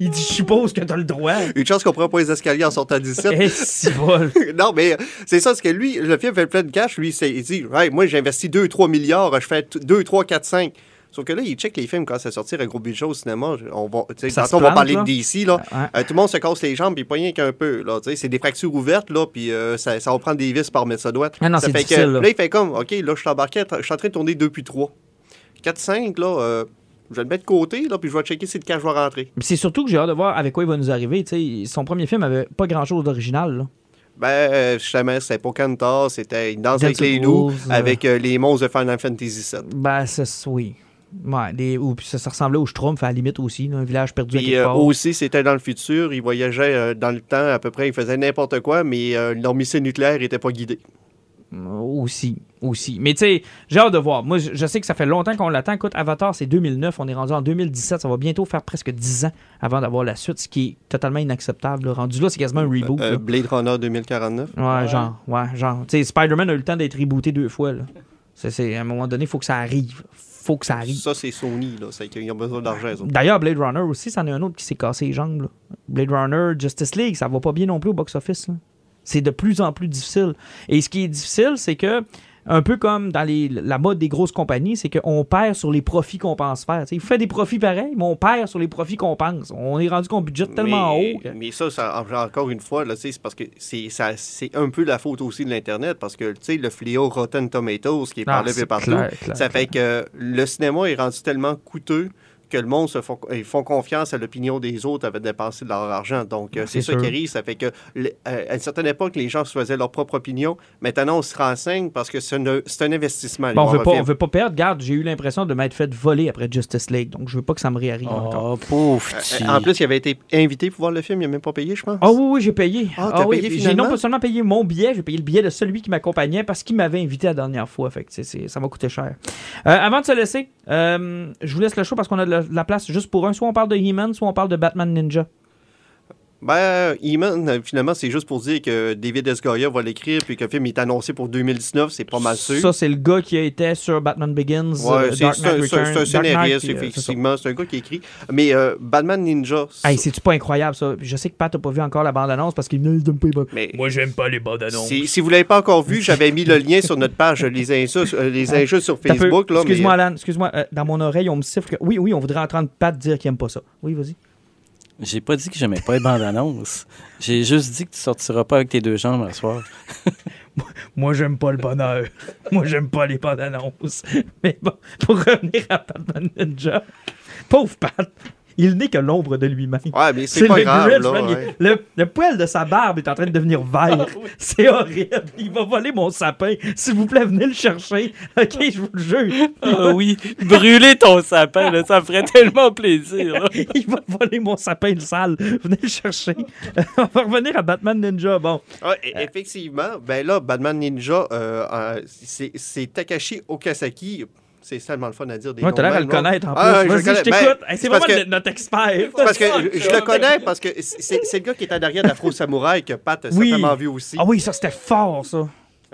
Speaker 1: Il dit, je suppose que t'as le droit.
Speaker 3: Une chance qu'on prend pas les escaliers en sortant d'ici.
Speaker 1: Eh, si [laughs]
Speaker 3: non, mais euh, c'est ça, c'est que lui, le film fait plein de cash. Lui, il dit Hey, Moi, j'ai investi 2-3 milliards, je fais t- 2, 3, 4, 5. Sauf que là, il check les films quand ça sortir à gros budget au cinéma. On va, tantôt, on va parler
Speaker 1: là.
Speaker 3: de DC. Là.
Speaker 1: Ouais.
Speaker 3: Euh, tout le monde se casse les jambes, puis pas rien qu'un peu. Là, c'est des fractures ouvertes, là, puis euh, ça, ça va prendre des vis par doigt.
Speaker 1: Ah non,
Speaker 3: ça fait que,
Speaker 1: là.
Speaker 3: il fait comme OK, là, je suis embarqué, je suis en train de tourner 2 puis 3. 4, 5, là, euh, je vais le mettre de côté, là, puis je vais checker si le cash va rentrer.
Speaker 1: Mais C'est surtout que j'ai hâte de voir avec quoi il va nous arriver. Son premier film avait pas grand-chose d'original.
Speaker 3: Ben, euh, justement, c'était pas Cantor, c'était une danse avec les loups, avec les monstres de Final Fantasy VII.
Speaker 1: Ben, c'est oui. Ouais, des, ou, puis ça, ça ressemblait au Schtroumpf à la limite aussi, là, un village perdu à
Speaker 3: Puis
Speaker 1: quelque
Speaker 3: euh,
Speaker 1: part.
Speaker 3: aussi, c'était dans le futur. Il voyageait euh, dans le temps à peu près. Il faisait n'importe quoi, mais euh, leur missile nucléaire n'était pas guidé.
Speaker 1: Aussi, aussi. Mais tu sais, j'ai hâte de voir. Moi, je je sais que ça fait longtemps qu'on l'attend. Écoute, Avatar, c'est 2009. On est rendu en 2017. Ça va bientôt faire presque 10 ans avant d'avoir la suite, ce qui est totalement inacceptable. là. Rendu là, c'est quasiment un reboot.
Speaker 3: Euh. Blade Runner 2049.
Speaker 1: Ouais, genre, ouais, genre. Tu sais, Spider-Man a eu le temps d'être rebooté deux fois, là. C'est, c'est- à un moment donné, il faut que ça arrive. Faut que ça arrive.
Speaker 3: Ça, c'est Sony. Là. C'est qu'ils ont besoin d'argent.
Speaker 1: D'ailleurs, Blade Runner aussi, c'en est un autre qui s'est cassé les jambes. là. Blade Runner, Justice League, ça va pas bien non plus au box-office. C'est de plus en plus difficile. Et ce qui est difficile, c'est que, un peu comme dans les- la mode des grosses compagnies, c'est qu'on perd sur les profits qu'on pense faire. T'sais, il fait des profits pareils, mais on perd sur les profits qu'on pense. On est rendu qu'on budgète tellement
Speaker 3: mais,
Speaker 1: haut. que-
Speaker 3: Mais ça, ça, encore une fois, c'est parce que c'est un peu la faute aussi de l'Internet, parce que le fléau Rotten Tomatoes qui est
Speaker 1: Ah,
Speaker 3: parlé partout,
Speaker 1: clair, clair,
Speaker 3: ça fait que le cinéma est rendu tellement coûteux que le monde se font, ils font confiance à l'opinion des autres avec dépenser de leur argent. Donc, euh, c'est ça qui arrive. Ça fait que, le- euh, à une certaine époque, les gens se faisaient leur propre opinion. Maintenant, on se renseigne parce que c'est un, c'est un investissement.
Speaker 1: Bon, on veut pas, on veut pas perdre. Garde, j'ai eu l'impression de m'être fait voler après Justice League, donc je veux pas que ça me réarrive encore.
Speaker 4: Oh, pauvre petit.
Speaker 3: Euh, En plus, il avait été invité pour voir le film. Il n'a même pas payé, je pense.
Speaker 1: Ah oui, oui, j'ai payé.
Speaker 3: Ah, t'as
Speaker 1: oui,
Speaker 3: payé
Speaker 1: J'ai
Speaker 3: finalement?
Speaker 1: non pas seulement payé mon billet, j'ai payé le billet de celui qui m'accompagnait parce qu'il m'avait invité la dernière fois. Fait que c'est- c'est- ça m'a coûté cher. Euh, avant de se laisser, euh, je vous laisse le show parce qu'on a de la, la place juste pour un. Soit on parle de He-Man, soit on parle de Batman Ninja.
Speaker 3: Ben, He-Man, euh, finalement, c'est juste pour dire que David S. Goya va l'écrire puis que le film est annoncé pour 2019. C'est pas mal sûr.
Speaker 1: Ça, c'est le gars qui a été sur Batman Begins,
Speaker 3: Ouais,
Speaker 1: euh,
Speaker 3: c'est
Speaker 1: Dark
Speaker 3: c'est un, scénariste,
Speaker 1: euh,
Speaker 3: effectivement. C'est un gars qui écrit. Mais euh, Batman Ninja,
Speaker 1: Hey, c'est-tu pas incroyable ça? Je sais que Pat n'a pas vu encore la bande-annonce parce qu'il ne donne pas les
Speaker 3: mais
Speaker 1: Moi, j'aime pas les bandes-annonces.
Speaker 3: si, si vous l'avez pas encore vu, j'avais mis le lien sur notre page Les Injustes, euh, les injustes sur. Facebook. Là,
Speaker 1: Excuse-moi,
Speaker 3: mais,
Speaker 1: Alan. Excuse-moi. euh, dans mon oreille, on me siffle. que- Oui, oui, on voudrait entendre Pat dire qu'il aime pas ça. Oui, vas-y.
Speaker 4: J'ai pas dit que j'aimais pas les bandes annonces. J'ai juste dit que tu sortiras pas avec tes deux jambes à soir. [laughs]
Speaker 1: Moi, j'aime pas le bonheur. Moi, j'aime pas les bandes annonces. Mais bon, pour revenir à Batman Ninja, pauvre Pat, il n'est que l'ombre de lui-même.
Speaker 3: Ouais, mais c'est pas
Speaker 1: le
Speaker 3: grave.
Speaker 1: Grinch,
Speaker 3: là,
Speaker 1: man, il-
Speaker 3: ouais.
Speaker 1: le, le poil de sa barbe est en train de devenir vert. [laughs] C'est horrible. Il va voler mon sapin. S'il vous plaît, venez le chercher. [laughs] OK, je vous le jure.
Speaker 4: Ah oui, brûler ton sapin, là, ça me ferait [laughs] tellement plaisir. là.
Speaker 1: Il va voler mon sapin de sale. Venez le chercher. On va revenir à Batman Ninja. Bon,
Speaker 3: Ouais, e- effectivement, ben là, Batman Ninja, euh, euh, c'est Takashi Okazaki. C'est tellement le fun à dire des
Speaker 1: ouais,
Speaker 3: noms
Speaker 1: t'as l'air à
Speaker 3: de
Speaker 1: le connaître en plus.
Speaker 3: Ah, je le
Speaker 1: Vas-y, je
Speaker 3: connais. Ben,
Speaker 1: t'écoute. Hey, c'est vraiment
Speaker 3: que-
Speaker 1: notre expert.
Speaker 3: Parce que je, je le connais parce que c'est c'est le gars qui est en arrière d'Afro Samouraï que Pat a
Speaker 1: Oui.
Speaker 3: certainement vu aussi.
Speaker 1: Ah oui, ça c'était fort, ça.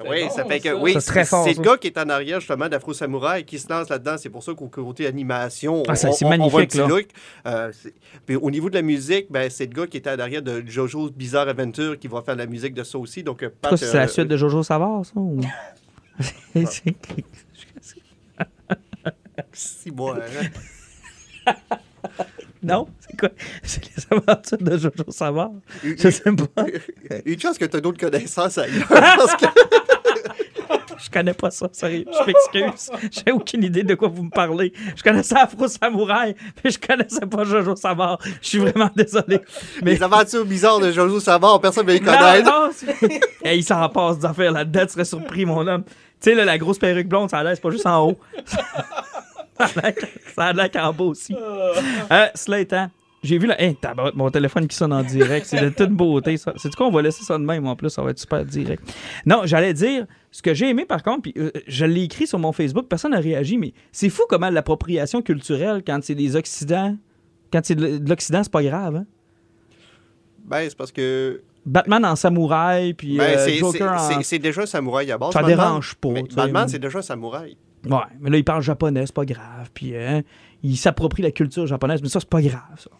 Speaker 3: oui, ça fait que
Speaker 4: ça.
Speaker 3: oui,
Speaker 1: Ça, c'est très fort,
Speaker 3: c'est
Speaker 1: ça.
Speaker 3: le gars qui est en arrière justement d'Afro Samouraï qui se lance là-dedans. C'est pour ça qu'au côté animation,
Speaker 1: Ah, ça,
Speaker 3: on,
Speaker 1: c'est
Speaker 3: on- on voit un
Speaker 1: magnifique,
Speaker 3: petit
Speaker 1: là.
Speaker 3: look. Euh, c'est- puis au niveau de la musique, ben, c'est le gars qui était en arrière de Jojo's Bizarre Adventure qui va faire la musique de ça aussi. Donc, euh, Pat,
Speaker 1: Toi, c'est la
Speaker 3: euh,
Speaker 1: suite de Jojo Savard, ça? ou- [laughs] [laughs]
Speaker 3: six mois. hein. [laughs]
Speaker 1: non? C'est quoi? C'est les aventures de Jojo Savard? Je sais pas. [laughs]
Speaker 3: Une chance que tu as d'autres connaissances ailleurs. [laughs] parce que-
Speaker 1: Je connais pas ça, sérieux. Je m'excuse. J'ai aucune idée de quoi vous me parlez. Je connaissais Afro Samouraï, mais je connaissais pas Jojo Savard. Je suis vraiment désolé. Mais
Speaker 3: Les aventures bizarres de Jojo Savard, personne ne les
Speaker 1: Non,
Speaker 3: connaître.
Speaker 1: non, c'est- Hey, il s'en passe des affaires là-dedans, tu serais surpris, mon homme. Tu sais, la grosse perruque blonde, ça c'est pas juste en haut. Ça a l'air- qu'en bas aussi. Euh, cela étant, J'ai vu la. Hey, mon téléphone qui sonne en direct. C'est de toute beauté, ça. C'est quoi, on va laisser ça de même en plus, ça va être super direct. Non, j'allais dire, ce que j'ai aimé par contre, puis euh, je l'ai écrit sur mon Facebook, personne n'a réagi, mais c'est fou comment l'appropriation culturelle, quand c'est des Occidents, quand c'est de de l'Occident, c'est pas grave. Hein?
Speaker 3: Ben, c'est parce que.
Speaker 1: Batman en samouraï, puis
Speaker 3: Ben,
Speaker 1: euh,
Speaker 3: c'est-
Speaker 1: Joker
Speaker 3: c'est
Speaker 1: en.
Speaker 3: c'est- c'est déjà un samouraï à base.
Speaker 1: Ça
Speaker 3: Batman.
Speaker 1: dérange pas,
Speaker 3: Batman, c'est déjà un samouraï.
Speaker 1: Ouais, mais là, il parle japonais, c'est pas grave. Puis hein, il s'approprie la culture japonaise, mais ça, c'est pas grave, ça.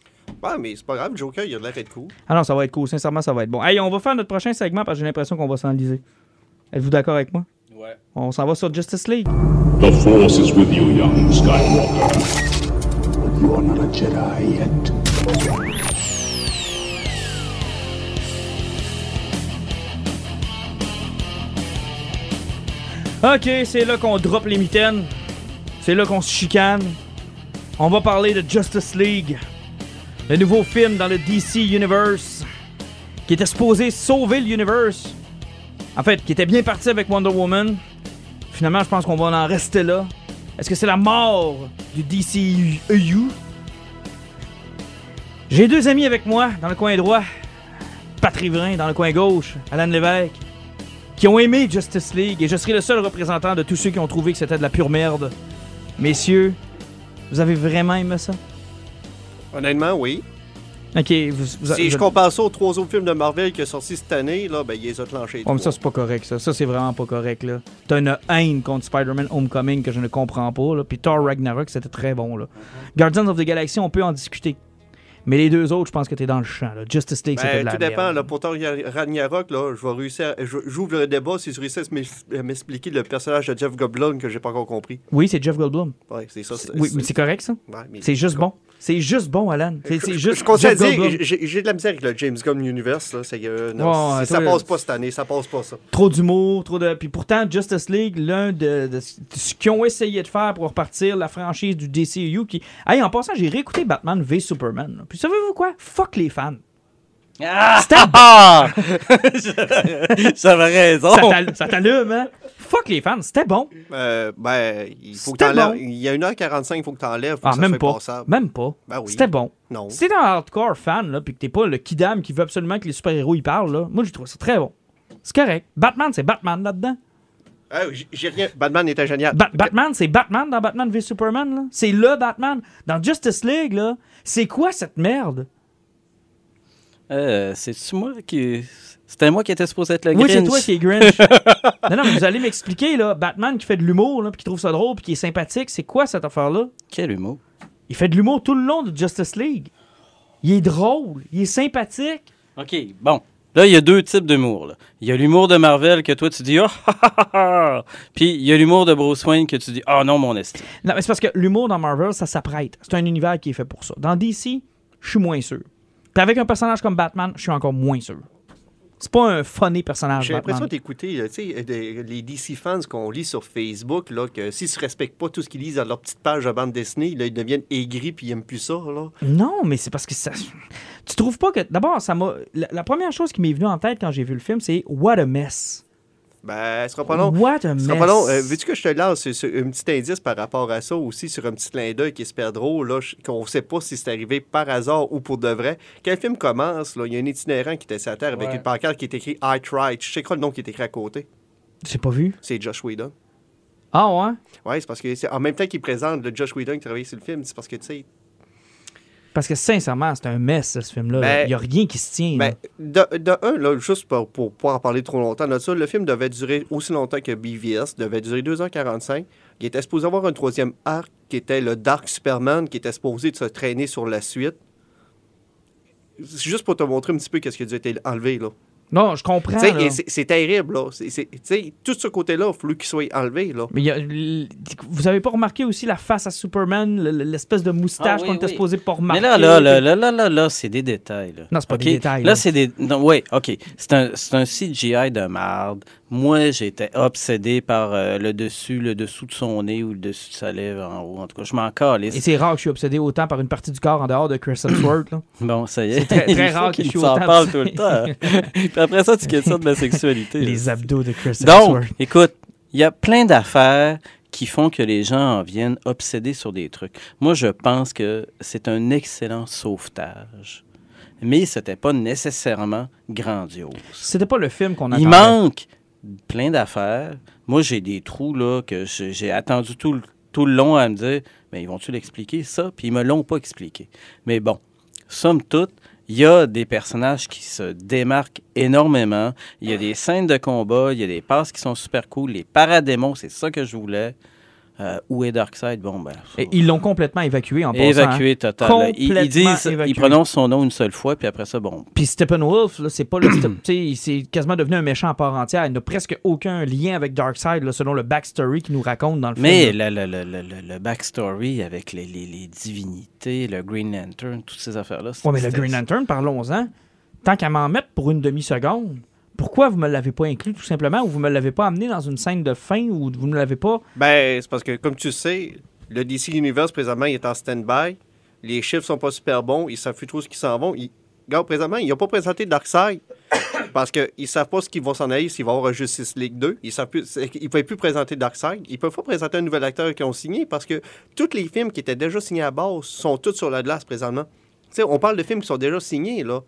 Speaker 3: Ouais, mais c'est pas grave, Joker, il a de l'air d'être cool.
Speaker 1: Ah non, ça va être cool. Sincèrement, ça va être bon. Hey, on va faire notre prochain segment parce que j'ai l'impression qu'on va s'enliser. Êtes-vous d'accord avec moi?
Speaker 4: Ouais.
Speaker 1: On s'en va sur Justice League.
Speaker 6: The Force is with you, young Skywalker.
Speaker 5: You are not a Jedi yet.
Speaker 1: OK, c'est là qu'on drop les mitaines. C'est là qu'on se chicane. On va parler de Justice League. Le nouveau film dans le DC Universe. Qui était supposé sauver l'univers. En fait, qui était bien parti avec Wonder Woman. Finalement, je pense qu'on va en rester là. Est-ce que c'est la mort du DCEU? J'ai deux amis avec moi dans le coin droit. Pat Riverain dans le coin gauche. Alan Lévesque qui ont aimé Justice League et je serai le seul représentant de tous ceux qui ont trouvé que c'était de la pure merde. Messieurs, vous avez vraiment aimé ça?
Speaker 3: Honnêtement, oui.
Speaker 1: Ok, vous, vous-
Speaker 3: Si je
Speaker 1: vous-
Speaker 3: compare ça aux trois autres films de Marvel qui sont sortis cette année, là, ben, il les a clenchés.
Speaker 1: Oh, mais ça, c'est pas correct, ça. Ça, c'est vraiment pas correct, là. T'as une haine contre Spider-Man Homecoming que je ne comprends pas, là. Puis Thor Ragnarok, c'était très bon, là. Guardians of the Galaxy, on peut en discuter. Mais les deux autres, je pense que t'es dans le champ, là. Justice League, c'était de
Speaker 3: Ben,
Speaker 1: la
Speaker 3: tout dépend.
Speaker 1: merde.
Speaker 3: Là, pour Ragnarok, là, je vais réussir. J'ouvre le débat si je réussis à m'ex- à m'expliquer le personnage de Jeff Goldblum que j'ai pas encore compris.
Speaker 1: Oui, c'est Jeff Goldblum.
Speaker 3: Ouais, c'est ça.
Speaker 1: Oui, mais c'est correct, ça?
Speaker 3: ouais,
Speaker 1: C'est juste bon. C'est juste bon, Alan. C'est juste
Speaker 3: Je dire, j'ai j'ai de la misère avec le James Gunn Universe. Là, c'est que, non,
Speaker 1: Ouais,
Speaker 3: c'est- ça
Speaker 1: toi,
Speaker 3: passe pas cette année, ça passe pas ça.
Speaker 1: trop d'humour, trop de. Puis pourtant, Justice League, l'un de, de ce qu'ils ont essayé de faire pour repartir la franchise du DCU qui. Hey, en passant, j'ai réécouté Batman v Superman. là. Puis savez-vous quoi? Fuck les fans.
Speaker 4: Ah!
Speaker 1: C'était
Speaker 4: Ah! J'avais raison.
Speaker 1: ça t'al- ça t'allume, hein? Fuck les fans, c'était bon.
Speaker 3: Euh, ben, il faut que t'enlèves.
Speaker 1: bon.
Speaker 3: Il y a 1h45, il faut que t'enlèves.
Speaker 1: Ah,
Speaker 3: que ça
Speaker 1: même pas.
Speaker 3: passable.
Speaker 1: Même pas.
Speaker 3: Ben oui.
Speaker 1: C'était bon.
Speaker 3: Non.
Speaker 1: Si t'es un hardcore fan, là, puis que t'es pas le kidam qui veut absolument que les super-héros y parlent, là, moi, j'ai trouvé ça très bon. C'est correct. Batman, c'est Batman là-dedans.
Speaker 3: Ah, j'ai- j'ai rien. Batman était génial.
Speaker 1: Ba- Batman, c'est Batman dans Batman v Superman, là. C'est le Batman. Dans Justice League, là, c'est quoi cette merde?
Speaker 4: Euh, C'est-tu moi qui. C'était moi qui étais supposé être le
Speaker 1: Oui,
Speaker 4: Grinch.
Speaker 1: c'est toi qui es Grinch. non, non, mais vous allez m'expliquer, là, Batman qui fait de l'humour, là, puis qui trouve ça drôle, puis qui est sympathique, c'est quoi cette affaire-là?
Speaker 4: Quel humour?
Speaker 1: Il fait de l'humour tout le long de Justice League. Il est drôle, il est sympathique.
Speaker 4: OK, bon. Là, il y a deux types d'humour. là. Il y a l'humour de Marvel que toi, tu dis « Ah, ah, ah, ah. Puis il y a l'humour de Bruce Wayne que tu dis « Ah non, mon esti.
Speaker 1: Non, mais c'est parce que l'humour dans Marvel, ça s'apprête. C'est un univers qui est fait pour ça. Dans DC, je suis moins sûr. Puis avec un personnage comme Batman, je suis encore moins sûr. C'est pas un funny personnage,
Speaker 3: J'ai l'impression d'écouter euh, tu sais, des- les DC fans qu'on lit sur Facebook, là, que s'ils se respectent pas tout ce qu'ils lisent dans leur petite page de bande dessinée, là, ils deviennent aigris puis ils aiment plus ça. Là.
Speaker 1: Non, mais c'est parce que ça. Tu trouves pas que. D'abord, ça m'a. La, la première chose qui m'est venue en tête quand j'ai vu le film, c'est What a mess.
Speaker 3: Ben, ce sera pas long.
Speaker 1: What a
Speaker 3: Ce
Speaker 1: mess.
Speaker 3: sera pas long. Euh, Veux-tu que je te lance sur- sur un petit indice par rapport à ça aussi, sur un petit clin d'œil qui est super drôle, là, je- qu'on sait pas si c'est arrivé par hasard ou pour de vrai? Quand le film commence, là, il y a un itinérant qui était sur la terre avec
Speaker 4: Ouais.
Speaker 3: une pancarte qui est écrit I tried. Je sais quoi le nom qui est écrit à côté.
Speaker 1: J'ai pas vu.
Speaker 3: C'est Josh Whedon.
Speaker 1: Ah ouais?
Speaker 3: Ouais, c'est parce que c'est en même temps qu'il présente le Josh Whedon qui travaillait sur le film, c'est parce que tu sais,
Speaker 1: Parce que sincèrement, c'est un mess, ce film-là.
Speaker 3: Ben,
Speaker 1: Il y a rien qui se tient.
Speaker 3: Ben, de, de un, là, juste pour, pour pas en parler trop longtemps ça, le film devait durer aussi longtemps que BVS, devait durer 2h45. Il était supposé avoir un troisième arc qui était le Dark Superman, qui était supposé de se traîner sur la suite. C'est juste pour te montrer un petit peu qu'est-ce qui a dû être enlevé, là.
Speaker 1: Non, je comprends.
Speaker 3: C'est terrible, là. C'est- c'est- tu sais, tout ce côté-là, il fallu qu'il soit enlevé, là.
Speaker 1: Mais y a- vous avez pas remarqué aussi la face à Superman, l'espèce de moustache
Speaker 4: Ah oui,
Speaker 1: qu'on était
Speaker 4: oui.
Speaker 1: supposé pas
Speaker 4: Mais
Speaker 1: remarquer?
Speaker 4: là, là, là, là, là, là, là, c'est des détails. Là.
Speaker 1: Non, c'est pas des détails,
Speaker 4: Là,
Speaker 1: là.
Speaker 4: c'est des. Non, oui, OK. C'est un, c'est un CGI de marde. Moi, j'étais obsédé par euh, le dessus, le dessous de son nez ou le dessus de sa lèvre en haut. En tout cas, je m'en
Speaker 1: Et
Speaker 4: calisse.
Speaker 1: c'est rare que je suis obsédé autant par une partie du corps en dehors de Chris Hemsworth. là. [coughs]
Speaker 4: Bon, ça y est.
Speaker 1: C'est très-
Speaker 4: Il
Speaker 1: rare que je suis autant
Speaker 4: parle
Speaker 1: obsédé.
Speaker 4: tout le temps. [laughs] Puis après ça, tu questionnes de ma sexualité.
Speaker 1: Les abdos de Chris
Speaker 4: Donc,
Speaker 1: Hemsworth.
Speaker 4: écoute, il y a plein d'affaires qui font que les gens en viennent obsédés sur des trucs. Moi, je pense que c'est un excellent sauvetage. Mais c'était pas nécessairement grandiose.
Speaker 1: C'était pas le film qu'on
Speaker 4: Il
Speaker 1: attendait.
Speaker 4: manque plein d'affaires. Moi, j'ai des trous là que j'ai attendu tout le, tout le long à me dire, mais ils vont-tu l'expliquer ça? Puis ils me l'ont pas expliqué. Mais bon, somme toute, il y a des personnages qui se démarquent énormément. Il y a des scènes de combat, il y a des passes qui sont super cool. Les paradémons, c'est ça que je voulais. Euh, où est Darkseid? Bon, ben. ça-
Speaker 1: Et ils l'ont complètement évacué en passant. hein.
Speaker 4: Évacué total. là. Ils, ils
Speaker 1: Complètement
Speaker 4: disent,
Speaker 1: évacué.
Speaker 4: ils prononcent son nom une seule fois, puis après ça, bon.
Speaker 1: Puis Steppenwolf, là, c'est pas le. C'est [clears throat] quasiment devenu un méchant à part entière. Il n'a presque aucun lien avec Darkseid, là, selon le backstory qu'il nous raconte dans le
Speaker 4: Mais
Speaker 1: film. là.
Speaker 4: le, le, le, le, backstory avec les, les, les divinités, le Green Lantern, toutes ces affaires-là.
Speaker 1: Ouais, mais le Green Lantern, parlons-en. Tant qu'à m'en mettre pour une demi-seconde, pourquoi vous me l'avez pas inclus tout simplement ou vous me l'avez pas amené dans une scène de fin ou vous ne l'avez pas?
Speaker 3: Ben, c'est parce que, comme tu sais, le DC Universe, présentement, il est en stand-by. Les chiffres sont pas super bons. Ils savent plus trop ce qu'ils s'en vont. Ils... Regarde, présentement, ils n'ont pas présenté Darkseid [coughs] parce qu'ils ne savent pas ce qu'ils vont s'en aller, s'il va y avoir un Justice League 2. Ils ne peuvent plus présenter Darkseid. Ils peuvent pas présenter un nouvel acteur qu'ils ont signé parce que tous les films qui étaient déjà signés à base sont tous sur la glace présentement. Tu sais, on parle de films qui sont déjà signés, là.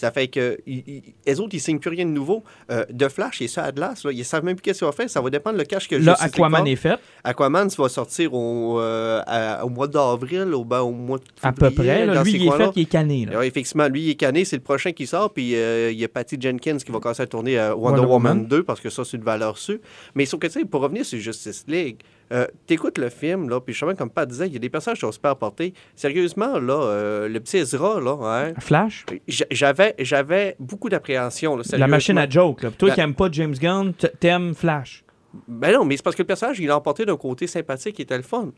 Speaker 3: Ça fait que ils, ils- les autres, ils signent plus rien de nouveau. Euh, de Flash, il est sur la glace. Là. Ils savent même plus qu'est-ce qu'ils vont faire. Ça va dépendre le cash que
Speaker 1: Là,
Speaker 3: Justice League
Speaker 1: Aquaman est fait.
Speaker 3: Aquaman, ça va sortir au, euh, à- au mois d'avril, au, ben, au mois de
Speaker 1: À peu près. là. Lui, il est fait, il est cané. là.
Speaker 3: Alors, effectivement, lui, il est cané, c'est le prochain qui sort, puis euh, il y a Patty Jenkins qui va commencer à tourner à Wonder,
Speaker 1: Wonder
Speaker 3: Woman.
Speaker 1: Woman.
Speaker 3: 2, parce que ça, c'est une valeur sûre. Mais sauf que, tu sais, pour revenir sur Justice League, euh, t'écoutes le film, là, puis justement, comme Pat disait, il y a des personnages qui sont super portés. Sérieusement, là, euh, le petit Ezra, là, hein,
Speaker 1: Flash?
Speaker 3: j'avais, j'avais beaucoup d'appréhension,
Speaker 1: La machine à joke. Là. Toi
Speaker 3: La-
Speaker 1: qui n'aimes pas James Gunn, t'aimes Flash.
Speaker 3: Ben non, mais c'est parce que le personnage, il l'a emporté d'un côté sympathique et était le fun.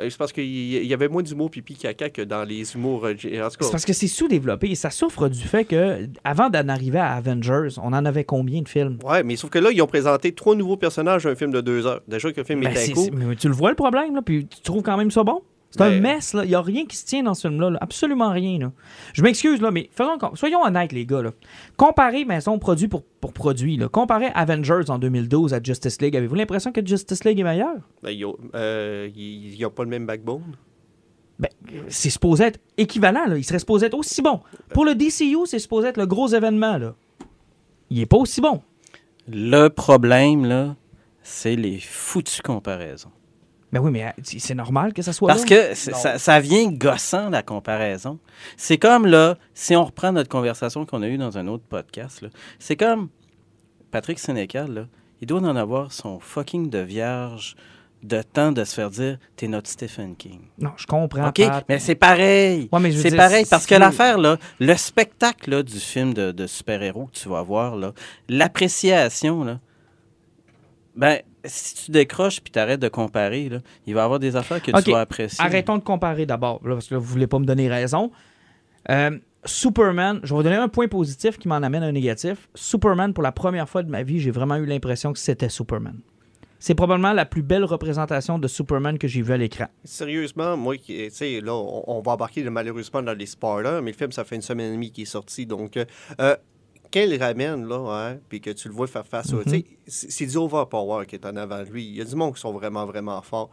Speaker 3: Euh, C'est parce qu'il y avait moins d'humour pipi caca que dans les humours. euh,
Speaker 1: C'est parce que c'est sous-développé et ça souffre du fait que, avant d'en arriver à Avengers, on en avait combien de films?
Speaker 3: ouais, mais sauf que là, ils ont présenté trois nouveaux personnages dans un film de deux heures. Déjà que le film
Speaker 1: Ben,
Speaker 3: était court.
Speaker 1: mais tu le vois le problème, là, puis tu trouves quand même ça bon? C'est un mess, là. Il n'y a rien qui se tient dans ce film-là. là. Absolument rien, là. Je m'excuse, là, mais faisons, soyons honnêtes, les gars, là. Comparez, maison produit pour, pour produit, là. Comparez Avengers en 2012 à Justice League. Avez-vous l'impression que Justice League est meilleur?
Speaker 3: Ben, ils ont- euh, n'ont pas le même backbone.
Speaker 1: Ben, c'est supposé être équivalent, là. Il serait supposé être aussi bon. Pour le DCU, c'est supposé être le gros événement, là. Il est pas aussi bon.
Speaker 4: Le problème, là, c'est les foutues comparaisons.
Speaker 1: Ben oui, mais euh, c'est normal que ça soit
Speaker 4: Parce
Speaker 1: là.
Speaker 4: que ça, ça vient gossant, la comparaison. C'est comme, là, si on reprend notre conversation qu'on a eue dans un autre podcast, là, c'est comme Patrick Sénécal, là, il doit en avoir son fucking de vierge de temps de se faire dire « t'es notre Stephen King
Speaker 1: Non, je comprends. ».
Speaker 4: OK,
Speaker 1: Pat.
Speaker 4: mais c'est pareil.
Speaker 1: Ouais, mais
Speaker 4: c'est pareil, parce que l'affaire, là, le spectacle là, du film de, de super-héros que tu vas voir, là, l'appréciation, là, ben, si tu décroches puis t'arrêtes de comparer, là, il va y avoir des affaires que tu vas apprécier.
Speaker 1: Arrêtons de comparer d'abord, parce que là, vous voulez pas me donner raison. Euh, Superman, je vais vous donner un point positif qui m'en amène un négatif. Superman, pour la première fois de ma vie, j'ai vraiment eu l'impression que c'était Superman. C'est probablement la plus belle représentation de Superman que j'ai vue à l'écran.
Speaker 3: Sérieusement, moi, qui- tu sais, là, on, on va embarquer malheureusement dans les spoilers, mais le film, ça fait une semaine et demie qu'il est sorti. Donc, euh, euh, quand il ramène, là, hein, puis que tu le vois faire face au. Tu sais, c'est du overpower qui est en avant de lui. Il y a du monde qui sont vraiment, vraiment forts.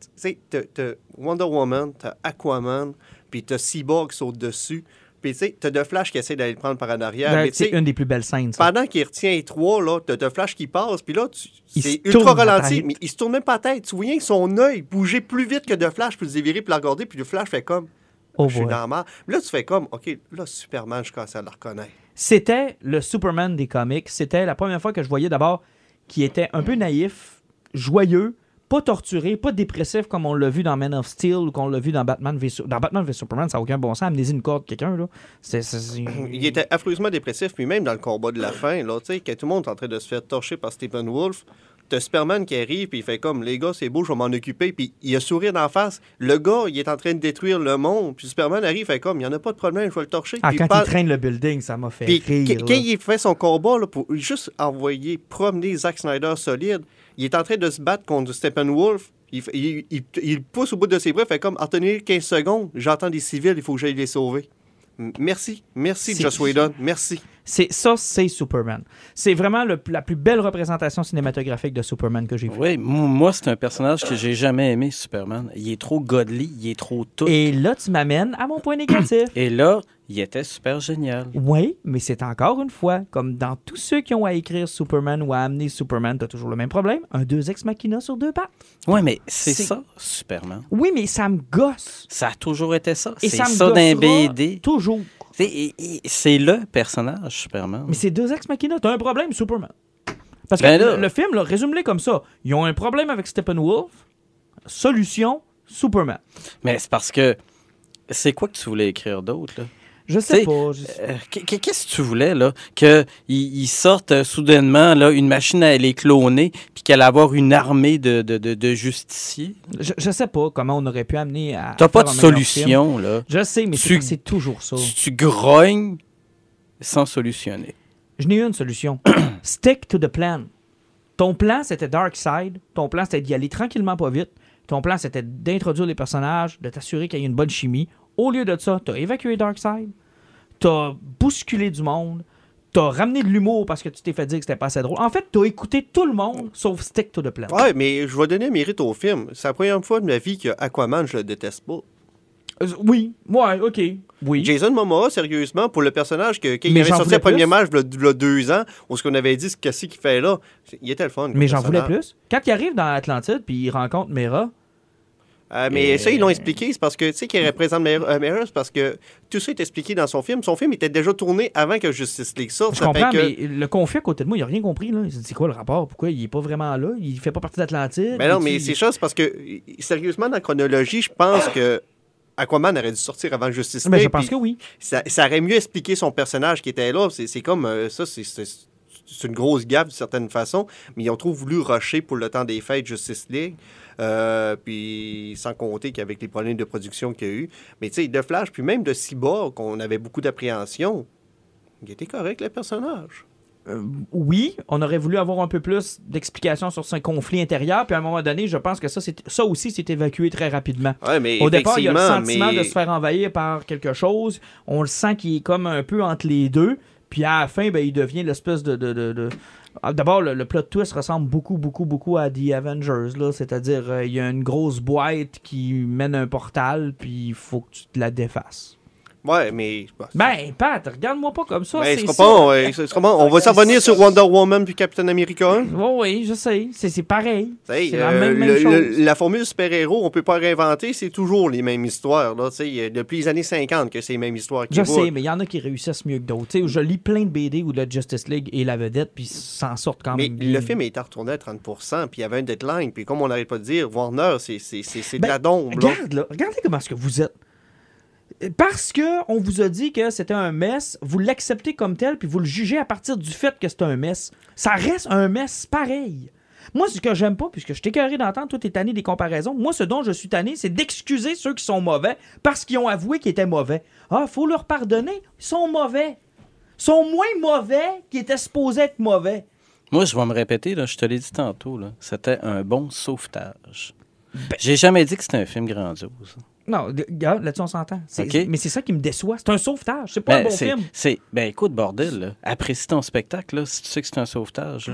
Speaker 3: Tu sais, t'as- Wonder Woman, t'as Aquaman, puis t'as Cyborg qui saute dessus. Puis, tu sais, t'as The Flash qui essaie d'aller le prendre par en arrière.
Speaker 1: Ben, c'est une des plus belles scènes. ça.
Speaker 3: pendant qu'il retient les trois, là, t'as The Flash qui passe, puis là, c'est ultra ralenti, mais il se tourne même pas la tête. Tu vois bien que son œil bougeait plus vite que The Flash, puis le dévirer, puis le regarder, puis le Flash fait comme.
Speaker 1: Oh
Speaker 3: je suis dans la Là, tu fais comme, OK, là, Superman, je commence à le reconnaître.
Speaker 1: C'était le Superman des comics. C'était la première fois que je voyais d'abord qui était un peu naïf, joyeux, pas torturé, pas dépressif comme on l'a vu dans Man of Steel ou qu'on l'a vu dans Batman v Dans Batman Superman, ça n'a aucun bon sens. Amenez-y une corde quelqu'un, là.
Speaker 3: Il était affreusement dépressif, puis même dans le combat de la fin, là, tu sais, quand tout le monde est en train de se faire torcher par Stephen Wolf, t'as Superman qui arrive, puis il fait comme, les gars, c'est beau, je vais m'en occuper, puis il a sourire d'en face. Le gars, il est en train de détruire le monde, puis Superman arrive, il fait comme, il n'y en a pas de problème, je vais le torcher.
Speaker 1: Ah,
Speaker 3: Puis
Speaker 1: quand
Speaker 3: il parle-
Speaker 1: il traîne le building, ça m'a fait
Speaker 3: Puis
Speaker 1: rire. là.
Speaker 3: quand il fait son combat là, pour juste envoyer promener Zack Snyder solide, il est en train de se battre contre Steppenwolf. Il, il, il- il pousse au bout de ses bras, il fait comme retenez 15 secondes, j'entends des civils, il faut que j'aille les sauver. Merci, merci Joss Whedon, merci.
Speaker 1: C'est ça, c'est Superman. C'est vraiment le- la plus belle représentation cinématographique de Superman que j'ai vue.
Speaker 4: Oui, moi, c'est un personnage que j'ai jamais aimé, Superman. Il est trop godly, il est trop tout.
Speaker 1: Et là, tu m'amènes à mon point négatif.
Speaker 4: Et là, il était super génial.
Speaker 1: Oui, mais c'est encore une fois, comme dans tous ceux qui ont à écrire Superman ou à amener Superman, t'as toujours le même problème. Un deux ex machina sur deux pattes.
Speaker 4: Oui, mais c'est ça, Superman.
Speaker 1: Oui, mais ça me gosse.
Speaker 4: Ça a toujours été ça.
Speaker 1: Et
Speaker 4: C'est
Speaker 1: ça
Speaker 4: ça,
Speaker 1: me
Speaker 4: d'un
Speaker 1: gossera
Speaker 4: BD.
Speaker 1: Toujours.
Speaker 4: C'est- le personnage, Superman.
Speaker 1: Mais c'est deux ex machina. T'as un problème, Superman. Parce que
Speaker 4: Ben là-
Speaker 1: le, le film, résume-le comme ça. Ils ont un problème avec Steppenwolf. Solution, Superman.
Speaker 4: Mais c'est parce que. C'est quoi que tu voulais écrire d'autre, là?
Speaker 1: Je sais pas. je-
Speaker 4: Euh, qu- Qu'est-ce que tu voulais, là? Qu'ils ils sortent euh, soudainement là, une machine à les cloner, puis qu'elle avoir une armée de, de, de, de justiciers?
Speaker 1: Je, je sais pas comment on aurait pu amener à.
Speaker 4: T'as pas de solution, là.
Speaker 1: Je sais, mais c'est toujours ça.
Speaker 4: Tu, tu grognes sans solutionner.
Speaker 1: Je n'ai une solution. [clears throat] Stick to the plan. Ton plan, c'était Darkseid. Ton plan, c'était d'y aller tranquillement, pas vite. Ton plan, c'était d'introduire les personnages, de t'assurer qu'il y ait une bonne chimie. Au lieu de ça, t'as évacué Darkseid. T'as bousculé du monde. T'as ramené de l'humour parce que tu t'es fait dire que c'était pas assez drôle. En fait, t'as écouté tout le monde sauf Stick to the plan.
Speaker 3: Ouais, mais je vais donner mérite au film. C'est la première fois de ma vie que Aquaman, je le déteste pas.
Speaker 1: Euh, oui, ouais, ok. Oui.
Speaker 3: Jason Momoa, sérieusement, pour le personnage que quand il avait sorti le premier match, il y a deux ans, où ce qu'on avait dit, qu'est-ce qu'il fait là, il était le fun.
Speaker 1: Mais j'en voulais plus. Quand il arrive dans Atlantide puis il rencontre Mera,
Speaker 3: Euh, mais ça, ils l'ont expliqué, c'est parce que, tu sais, qu'il représente Mera, euh, c'est parce que tout ça est expliqué dans son film. Son film était déjà tourné avant que Justice League sorte.
Speaker 1: Je
Speaker 3: ça
Speaker 1: comprends,
Speaker 3: que-
Speaker 1: mais le conflit à côté de moi, il a rien compris. Là. Il dit, c'est quoi le rapport? Pourquoi il est pas vraiment là? Il fait pas partie d'Atlantide?
Speaker 3: Mais non, mais c'est ça, c'est parce que, sérieusement, dans la chronologie, je pense que Aquaman aurait dû sortir avant Justice League.
Speaker 1: Mais Ben, je pense que oui.
Speaker 3: ça, ça aurait mieux expliqué son personnage qui était là. C'est comme euh, ça, c'est- c'est c'est une grosse gaffe d'une certaine façon, mais ils ont trop voulu rusher pour le temps des fêtes Justice League. Euh, puis sans compter qu'avec les problèmes de production qu'il y a eu. Mais tu sais, de Flash, puis même de Cyborg, qu'on avait beaucoup d'appréhension, il était correct le personnage.
Speaker 1: Oui, on aurait voulu avoir un peu plus d'explications sur ce conflit intérieur, puis à un moment donné, je pense que ça, ça aussi s'est évacué très rapidement.
Speaker 3: Ouais, mais
Speaker 1: Au départ, il y a le sentiment
Speaker 3: mais-
Speaker 1: de se faire envahir par quelque chose. On le sent qu'il est comme un peu entre les deux. Puis à la fin, ben, il devient l'espèce de. de, de- de- D'abord, le, plot twist ressemble beaucoup, beaucoup, beaucoup à The Avengers. C'est-à-dire, euh, il y a une grosse boîte qui mène un portal, puis il faut que tu te la défasses.
Speaker 3: Ouais, mais. bah,
Speaker 1: Ben, Pat, regarde-moi pas comme ça.
Speaker 3: mais
Speaker 1: c'est
Speaker 3: pas, ouais, sera pas- on va s'en revenir sur Wonder Woman puis Captain America.
Speaker 1: Oui, oui, je sais. C'est pareil. C'est la
Speaker 3: euh,
Speaker 1: même, même
Speaker 3: le-
Speaker 1: chose.
Speaker 3: le- la formule super-héros, on peut pas réinventer, c'est toujours les mêmes histoires. Là, t'sais, depuis les années 50 que c'est les mêmes histoires qui
Speaker 1: Je sais, mais il y en a qui réussissent mieux que d'autres. Je lis plein de BD où la Justice League est la vedette, puis s'en sortent quand
Speaker 3: Mais
Speaker 1: même bien.
Speaker 3: le film été retourné à 30% puis il y avait un deadline. Puis comme on n'arrête pas de dire, Warner, c'est c'est de
Speaker 1: Ben,
Speaker 3: la dombe.
Speaker 1: Regarde, là, regardez comment est-ce que vous êtes. Parce que on vous a dit que c'était un mess, vous l'acceptez comme tel, puis vous le jugez à partir du fait que c'est un mess. Ça reste un mess pareil. Moi, ce que j'aime pas, puisque je t'ai carré d'entendre, toi, t'es tanné des comparaisons. Moi, ce dont je suis tanné, c'est d'excuser ceux qui sont mauvais parce qu'ils ont avoué qu'ils étaient mauvais. Ah, faut leur pardonner. Ils sont mauvais. Ils sont moins mauvais qu'ils étaient supposés être mauvais.
Speaker 4: Moi, je vais me répéter, là, je te l'ai dit tantôt, là, c'était un bon sauvetage.
Speaker 1: Ben
Speaker 4: J'ai jamais dit que c'était un film grandiose.
Speaker 1: Non, là-dessus, on s'entend. Mais c'est ça qui me déçoit. C'est un sauvetage. C'est pas un
Speaker 4: Ben,
Speaker 1: bon
Speaker 4: c'est-
Speaker 1: film.
Speaker 4: c'est- ben écoute, bordel, là, apprécie ton spectacle, là, si tu sais que c'est un sauvetage.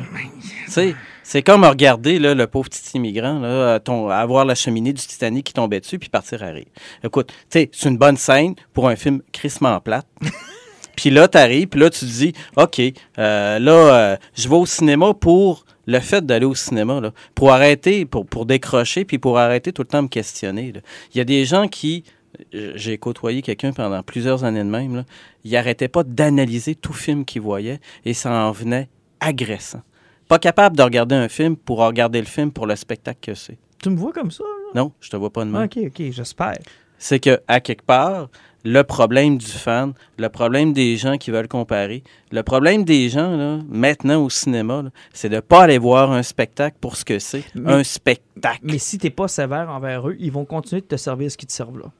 Speaker 4: sais, c'est comme regarder là, le pauvre petit immigrant là, à ton- à voir la cheminée du Titanic qui tombait dessus puis partir à rire. Écoute, tu sais, c'est une bonne scène pour un film crissement plate. [laughs] Puis là, t'arrives, puis là, tu te dis, OK, euh, là, euh, je vais au cinéma pour le fait d'aller au cinéma, là, pour arrêter, pour, pour décrocher, puis pour arrêter tout le temps de me questionner. là. Il y a des gens qui, j'ai côtoyé quelqu'un pendant plusieurs années de même, là, il arrêtait pas d'analyser tout film qu'il voyait, et ça en venait agressant. Pas capable de regarder un film pour regarder le film pour le spectacle que c'est.
Speaker 1: Tu me vois comme ça? là?
Speaker 4: Non, je te vois pas de même.
Speaker 1: Ok, ok, j'espère.
Speaker 4: c'est que à quelque part, le problème du fan, le problème des gens qui veulent comparer, le problème des gens là, maintenant au cinéma, c'est de pas aller voir un spectacle pour ce que c'est,
Speaker 1: Mais-
Speaker 4: un spectacle.
Speaker 1: Mais si t'es pas sévère envers eux, ils vont continuer de te servir ce qu'ils te servent là.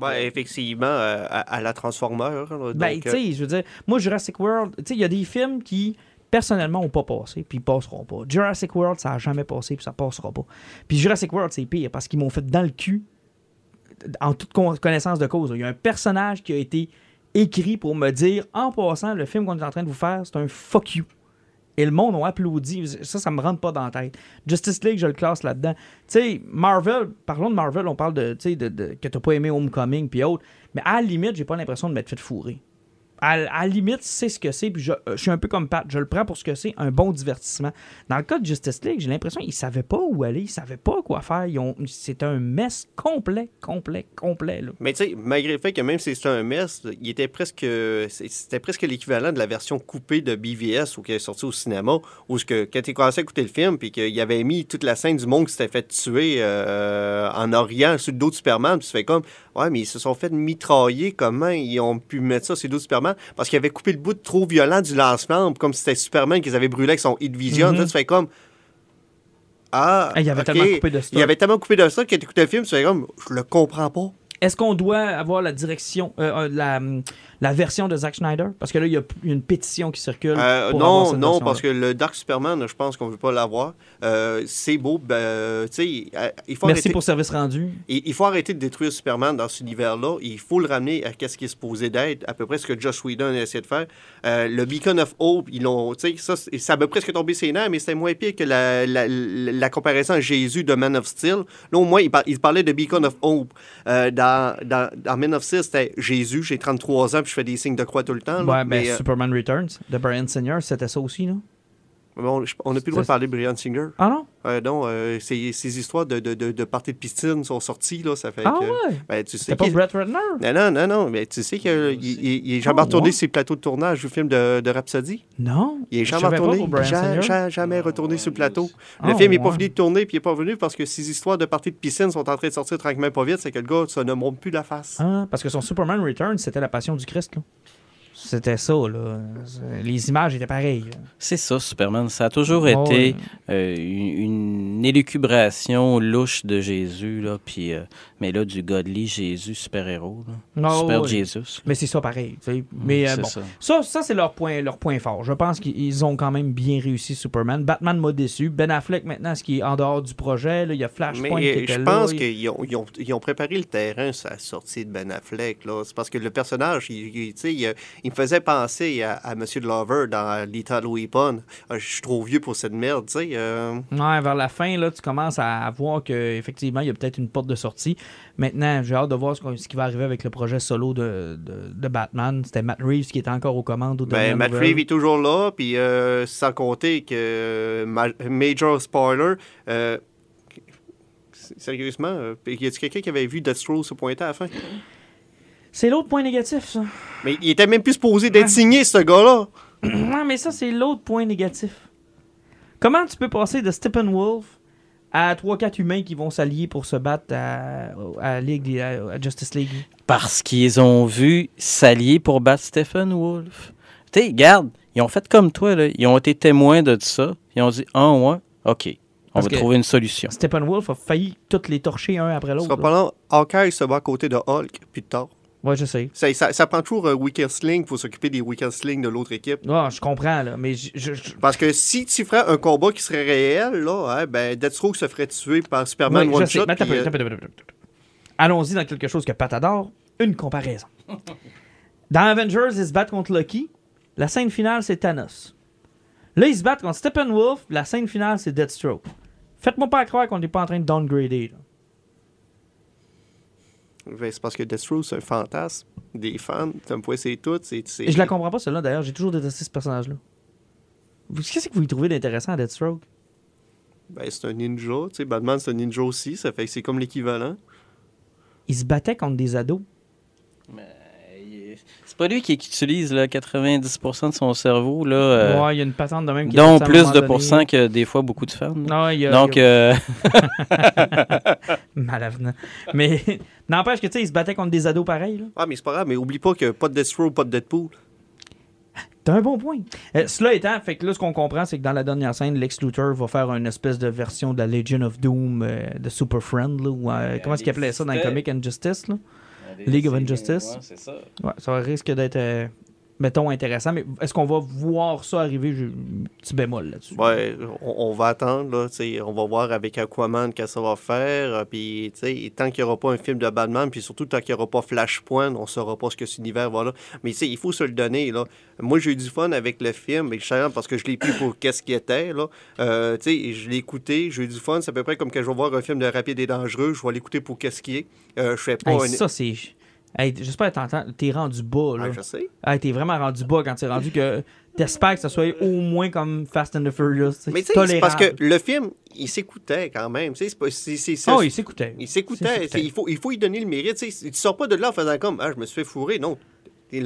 Speaker 3: Ben, effectivement, euh, à, à la Transformer. là,
Speaker 1: Ben, tu
Speaker 3: euh,
Speaker 1: sais, je veux dire, moi, Jurassic World, tu sais, il y a des films qui, personnellement, ont pas passé, puis ils passeront pas. Jurassic World, ça a jamais passé, puis ça passera pas. Puis Jurassic World, c'est pire, parce qu'ils m'ont fait dans le cul, en toute con- connaissance de cause. Il y a un personnage qui a été écrit pour me dire, en passant, le film qu'on est en train de vous faire, c'est un fuck you. Et le monde a applaudi. Ça, ça me rentre pas dans la tête. Justice League, je le classe là-dedans. Tu sais, Marvel, parlons de Marvel, on parle de, de, de- que t'as pas aimé Homecoming puis autres. Mais à la limite, j'ai pas l'impression de m'être fait fourrer. À, la limite, c'est ce que c'est, puis je, euh, je suis un peu comme Pat, je le prends pour ce que c'est, un bon divertissement. Dans le cas de Justice League, j'ai l'impression qu'ils savaient pas où aller, ils savaient pas quoi faire. C'est un mess complet, complet, complet.
Speaker 3: Mais tu sais, malgré le fait que même si c'était un mess, il était presque, c'était presque l'équivalent de la version coupée de BVS ou qui est sortie au cinéma, où que, quand tu commencé à écouter le film, puis qu'il avait mis toute la scène du monde qui s'était fait tuer euh, en Orient sur le dos de Superman, puis tu fais comme, ouais, mais ils se sont fait mitrailler, comment ils ont pu mettre ça sur le dos de Superman? Parce qu'ils avaient coupé le bout trop violent du lancement, comme si c'était Superman qu'ils avaient brûlé avec son Hit Vision.
Speaker 1: Mhm.
Speaker 3: Tu fais comme, ah,
Speaker 1: il avait
Speaker 3: ok.
Speaker 1: tellement coupé de stock.
Speaker 3: Il avait tellement coupé de ça que tu écoutais le film, tu fais comme, je le comprends pas.
Speaker 1: Est-ce qu'on doit avoir la direction, euh, euh, la, la version de Zack Snyder? Parce que là, il y a une pétition qui circule.
Speaker 3: Euh,
Speaker 1: pour
Speaker 3: non,
Speaker 1: cette
Speaker 3: non, parce que le Dark Superman, je pense qu'on ne veut pas l'avoir. Euh, c'est beau, ben, euh, il faut
Speaker 1: Merci
Speaker 3: arrêter.
Speaker 1: pour service rendu.
Speaker 3: Il, il faut arrêter de détruire Superman dans cet univers-là. Il faut le ramener à ce qui est supposé d'être, à peu près ce que Josh Whedon a essayé de faire. Euh, le Beacon of Hope, ils l'ont, ça, ça m'a presque tombé ses nerfs, mais c'était moins pire que la, la, la- la comparaison à Jésus de Man of Steel. Là, au moins, il, par- il parlait de Beacon of Hope. Dans, dans, dans Man of Steel, c'était Jésus, j'ai 33 ans, puis je fais des signes de croix tout le temps. là.
Speaker 1: Ouais, ben,
Speaker 3: mais, euh,
Speaker 1: Superman Returns de Brian Singer, c'était ça aussi, là?
Speaker 3: On n'a plus le droit de parler de Brian Singer.
Speaker 1: Ah non?
Speaker 3: Euh, non, euh, ces, ces histoires de, de, de, de parties de piscine sont sorties, là, ça fait
Speaker 1: Ah
Speaker 3: que...
Speaker 1: ouais?
Speaker 3: Ben, tu sais
Speaker 1: pas Brett Ratner?
Speaker 3: Non, non, non, non, mais tu sais qu'il il, il est jamais
Speaker 1: Ah,
Speaker 3: retourné sur le plateau de tournage du film de, de Rhapsody.
Speaker 1: Non.
Speaker 3: Il est jamais
Speaker 1: pas
Speaker 3: retourné.
Speaker 1: pour Bryan
Speaker 3: Ja-
Speaker 1: Singer.
Speaker 3: ja- jamais retourné sur le plateau. Le
Speaker 1: Ah,
Speaker 3: film n'est pas
Speaker 1: ouais.
Speaker 3: fini de tourner, puis il n'est pas venu parce que ces histoires de parties de piscine sont en train de sortir tranquillement pas vite, c'est que le gars, ça ne monte plus la face.
Speaker 1: Ah, parce que son Superman Returns, c'était la passion du Christ, là. C'était ça, là. Les images étaient pareilles.
Speaker 4: C'est ça, Superman. Ça a toujours été euh, une, une élucubration louche de Jésus, là, puis, euh, mais là, du godly Jésus super-héros. Super
Speaker 1: ouais.
Speaker 4: Jesus.
Speaker 1: Mais c'est ça pareil. tu sais. Mais euh,
Speaker 4: c'est
Speaker 1: bon.
Speaker 4: ça.
Speaker 1: Ça, ça c'est leur point, leur point fort. Je pense qu'ils ont quand même bien réussi Superman. Batman m'a déçu. Ben Affleck, maintenant, ce qui est en dehors du projet, là, il y a Flashpoint
Speaker 3: Mais
Speaker 1: qui
Speaker 3: euh,
Speaker 1: était
Speaker 3: je pense
Speaker 1: Il-
Speaker 3: qu'ils ont, ils ont, ils ont préparé le terrain la sortie de Ben Affleck. là. C'est parce que le personnage, il, il- tu sais, il, il me faisait penser à, à M. Glover dans Lethal Weapon. Ah, Je suis trop vieux pour cette merde, tu sais. euh.
Speaker 1: Ouais, vers la fin, là, tu commences à voir qu'effectivement, il y a peut-être une porte de sortie. Maintenant, j'ai hâte de voir ce, qui va arriver avec le projet solo de, de, de Batman. C'était Matt Reeves qui était encore aux commandes.
Speaker 3: Ben, Matt. Reeves est toujours là, puis euh, sans compter que euh, ma- Major Spoiler. euh, sérieusement, euh, y a-t-il quelqu'un qui avait vu Deathstroke se pointer à la fin?
Speaker 1: C'est l'autre point négatif, ça.
Speaker 3: Mais il était même plus supposé d'être signé, ce gars-là. [clears throat]
Speaker 1: Non, mais ça, c'est l'autre point négatif. Comment tu peux passer de Steppenwolf à 3-4 humains qui vont s'allier pour se battre à, à, Ligue à- à Justice League?
Speaker 4: Parce qu'ils ont vu s'allier pour battre Stephen Wolf. Tu sais, regarde, ils ont fait comme toi, là. Ils ont été témoins de ça. Ils ont dit, ah ouais, OK, on
Speaker 1: Parce
Speaker 4: va trouver une solution.
Speaker 1: Steppenwolf a failli toutes les torcher un après
Speaker 3: Ce
Speaker 1: l'autre.
Speaker 3: sera
Speaker 1: là.
Speaker 3: pas long. Hawkeye se bat à côté de Hulk, puis de Thor.
Speaker 1: Ouais, je sais.
Speaker 3: Ça, ça, ça prend toujours un weekend sling pour s'occuper des weekend slings de l'autre équipe.
Speaker 1: Ah, je comprends, là, mais je- je- je-
Speaker 3: Parce que si tu ferais un combat qui serait réel, là, hein, ben Deathstroke se ferait tuer par Superman
Speaker 1: je
Speaker 3: One
Speaker 1: sais.
Speaker 3: Shot. Euh.
Speaker 1: Allons-y dans quelque chose que Pat adore, une comparaison. [laughs] Dans Avengers, ils se battent contre Loki. La scène finale, c'est Thanos. Là, ils se battent contre Steppenwolf. La scène finale, c'est Deathstroke. Faites-moi pas croire qu'on n'est pas en train de downgrader. là.
Speaker 3: Ben, c'est parce que Deathstroke, c'est un fantasme. Des fans, t'aimes pas c'est tout. C'est,
Speaker 1: Et je la comprends pas, celle-là, d'ailleurs. J'ai toujours détesté ce personnage-là. Qu'est-ce que vous y trouvez d'intéressant à Deathstroke?
Speaker 3: Ben, c'est un ninja. Tu sais, Batman, c'est un ninja aussi. Ça fait que c'est comme l'équivalent.
Speaker 1: Il se battait contre des ados.
Speaker 4: C'est pas lui qui, qui utilise là, 90% de son cerveau, là, euh,
Speaker 1: ouais, il y a une patente de même qui
Speaker 4: dont plus de
Speaker 1: donné.
Speaker 4: pourcents que des fois beaucoup de fans.
Speaker 1: Non, il y a,
Speaker 4: Donc,
Speaker 1: il y a-
Speaker 4: euh, [laughs]
Speaker 1: Malavenant. Mais n'empêche que, tu sais, il se battait contre des ados pareils. là.
Speaker 3: Ah, mais c'est pas grave. Mais oublie pas que pas de Deathstroke, pas de Deadpool.
Speaker 1: T'as un bon point. Euh, cela étant, fait que là, ce qu'on comprend, c'est que dans la dernière scène, Lex Luthor va faire une espèce de version de la Legion of Doom euh, de Super Friend, là, ou euh, comment est-ce qu'il appelait ça dans le
Speaker 4: existait.
Speaker 1: Comic Injustice, là? League of Injustice.
Speaker 4: Ouais, ça.
Speaker 1: Ouais, ça risque d'être euh, mettons, intéressant. Mais est-ce qu'on va voir ça arriver? Petit bémol là-dessus.
Speaker 3: Ouais, on, on va attendre, là, on va voir avec Aquaman qu'est-ce que ça va faire. euh, Puis, tu sais, tant qu'il n'y aura pas un film de Batman, puis surtout tant qu'il n'y aura pas Flashpoint, on ne saura pas ce que cet univers va là. Mais, tu sais, il faut se le donner, là. Moi, j'ai eu du fun avec le film, mais je parce que je l'ai pris pour qu'est-ce qu'il était, là. Euh, tu sais, je l'ai écouté, j'ai eu du fun. C'est à peu près comme quand je vais voir un film de Rapide et Dangereux, je vais l'écouter pour qu'est-ce qu'il est. Euh, je fais pas
Speaker 1: Hey,
Speaker 3: un...
Speaker 1: Ça, c'est. Hey, J'espère que t'entends- t'es rendu bas. Là.
Speaker 3: Ah, je sais.
Speaker 1: Hey, t'es vraiment rendu bas quand t'es rendu que t'espères que ça soit au moins comme Fast and the Furious.
Speaker 3: Mais tu sais, c'est parce que le film, il s'écoutait quand même. C'est pas- c'est- c'est- c'est-
Speaker 1: Oh, il s'écoutait.
Speaker 3: Il s'écoutait. Il faut, il faut y donner le mérite. Tu sais, tu sors pas de là en faisant comme Ah, je me suis fait fourrer. Non. Tu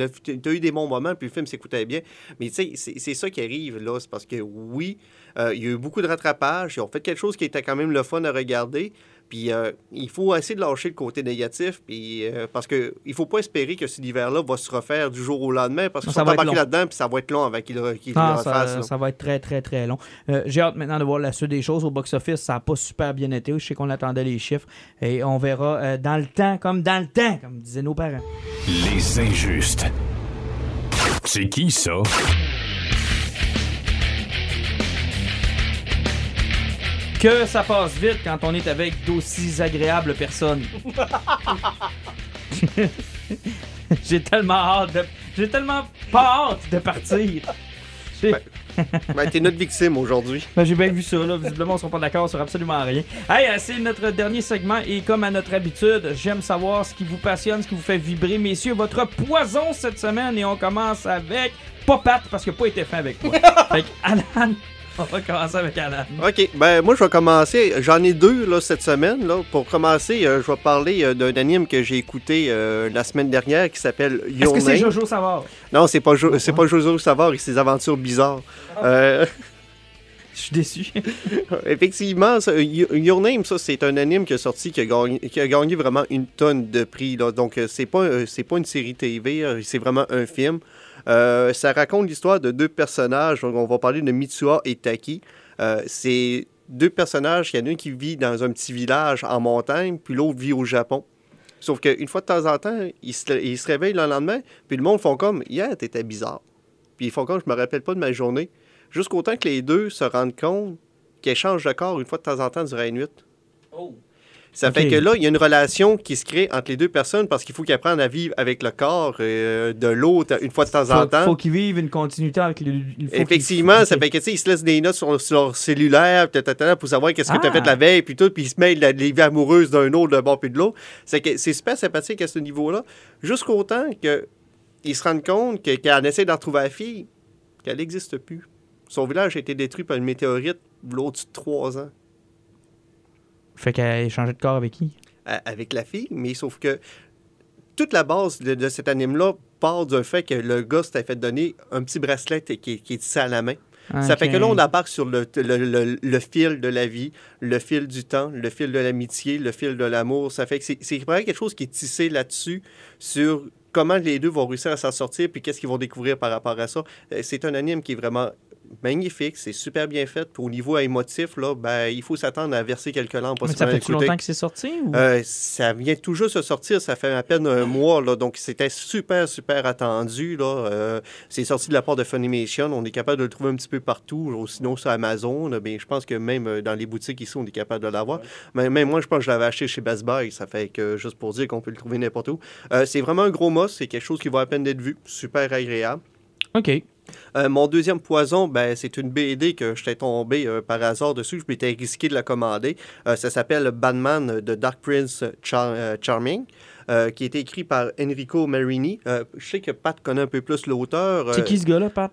Speaker 3: as eu des bons moments, puis le film s'écoutait bien. Mais tu sais, c'est- c'est ça qui arrive là. C'est parce que oui, euh, il y a eu beaucoup de rattrapage. Ils ont fait quelque chose qui était quand même le fun à regarder. Puis euh, il faut essayer de lâcher le côté négatif. Puis, euh, parce que il faut pas espérer que cet hiver-là va se refaire du jour au lendemain. Parce qu'ils
Speaker 1: Ça
Speaker 3: sont
Speaker 1: va long.
Speaker 3: là-dedans, puis ça va être long avant qu'ils le,
Speaker 1: Ah, ça,
Speaker 3: là.
Speaker 1: ça va être très, très, très long. Euh, J'ai hâte maintenant de voir la suite des choses. Au box-office, ça n'a pas super bien été. Je sais qu'on attendait les chiffres. Et on verra euh, dans le temps, comme dans le temps, comme disaient nos parents.
Speaker 2: Les injustes. C'est qui ça?
Speaker 1: Que ça passe vite quand on est avec d'aussi agréables personnes. [laughs] J'ai tellement hâte de... J'ai tellement pas hâte de partir. J'ai
Speaker 3: Ben, t'es notre victime aujourd'hui.
Speaker 1: ben, j'ai bien vu ça, là. Visiblement, on sera pas d'accord sur absolument rien. Hey, euh, c'est notre dernier segment et comme à notre habitude, j'aime savoir ce qui vous passionne, ce qui vous fait vibrer. Messieurs, votre poison cette semaine et on commence avec... Pas Pat, parce n'a pas été fin avec moi. [laughs] fait que Alan, [laughs] on va commencer avec Alan.
Speaker 3: OK. Ben, moi, je vais commencer. J'en ai deux, là, cette semaine. Là. Pour commencer, euh, je vais parler euh, d'un anime que j'ai écouté euh, la semaine dernière qui s'appelle
Speaker 1: Est-ce
Speaker 3: Your
Speaker 1: que c'est. Jojo Savard?
Speaker 3: Non, c'est pas, jo c'est pas Jojo Savard et ses aventures bizarres. Euh, [laughs]
Speaker 1: Je suis déçu. [laughs]
Speaker 3: effectivement, ça, Your Name, ça, c'est un anime qui est sorti, qui a gagné, qui a gagné vraiment une tonne de prix. Là. Donc, c'est pas, c'est pas une série TV, c'est vraiment un film. Euh, ça raconte l'histoire de deux personnages. On va parler de Mitsuha et Taki. Euh, c'est deux personnages. Il y en a un qui vit dans un petit village en montagne, puis l'autre vit au Japon. Sauf qu'une fois de temps en temps, ils se, réveillent le lendemain, puis le monde font comme Hier, t'étais bizarre. Puis ils font comme Je me rappelle pas de ma journée. Jusqu'au temps que les deux se rendent compte qu'ils changent de corps une fois de temps en temps durant la nuit. Ça fait que là, il y a une relation qui se crée entre les deux personnes parce qu'il faut qu'ils apprennent à vivre avec le corps euh, de l'autre une fois de temps en temps.
Speaker 1: faut qu'ils vivent une continuité avec le. il
Speaker 3: Effectivement, ça fait que, tu sais, ils se laissent des notes sur, sur leur cellulaire, pour savoir qu'est-ce que tu as
Speaker 1: Ah.
Speaker 3: fait la veille, puis tout, puis ils se mêlent la- les vies amoureuses d'un autre, d'un bord puis de l'autre. C'est que c'est super sympathique à ce niveau-là, jusqu'au temps qu'ils se rendent compte que, qu'elle essaie d'en retrouver la fille, qu'elle n'existe plus. Son village a été détruit par une météorite l'autre de trois ans.
Speaker 1: Fait qu'elle changé de corps avec qui?
Speaker 3: avec la fille, mais sauf que toute la base de, de cet anime-là part du fait que le gars s'était fait donner un petit bracelet qui, qui est tissé à la main. Ça fait que là, on embarque sur le, le- le- le fil de la vie, le fil du temps, le fil de l'amitié, le fil de l'amour. Ça fait que c'est- c'est vraiment quelque chose qui est tissé là-dessus, sur comment les deux vont réussir à s'en sortir, puis qu'est-ce qu'ils vont découvrir par rapport à ça. Euh, C'est un anime qui est vraiment magnifique, c'est super bien fait. Puis au niveau émotif, là, ben, il faut s'attendre à verser quelques lampes.
Speaker 1: Mais ça fait-tu
Speaker 3: écouter.
Speaker 1: longtemps que c'est sorti? Ou...
Speaker 3: Euh, ça vient tout juste de sortir, ça fait à peine un mois, là, donc c'était super, super attendu. Là. Euh, c'est sorti de la part de Funimation, on est capable de le trouver un petit peu partout, ou sinon sur Amazon, là, mais je pense que même euh, dans les boutiques ici, on est capable de l'avoir. Mais même moi, je pense que je l'avais acheté chez Best Buy, ça fait que juste pour dire qu'on peut le trouver n'importe où. Euh, c'est vraiment un gros must, c'est quelque chose qui va à peine d'être vu, super agréable.
Speaker 1: OK.
Speaker 3: Euh, mon deuxième poison, ben, c'est une BD que j'étais tombé euh, par hasard dessus. Je m'étais risqué de la commander. Euh, ça s'appelle Batman de Dark Prince Char- Charming, qui a été écrit par Enrico Marini. Je sais que Pat connaît un peu plus l'auteur.
Speaker 1: C'est qui ce gars-là, Pat?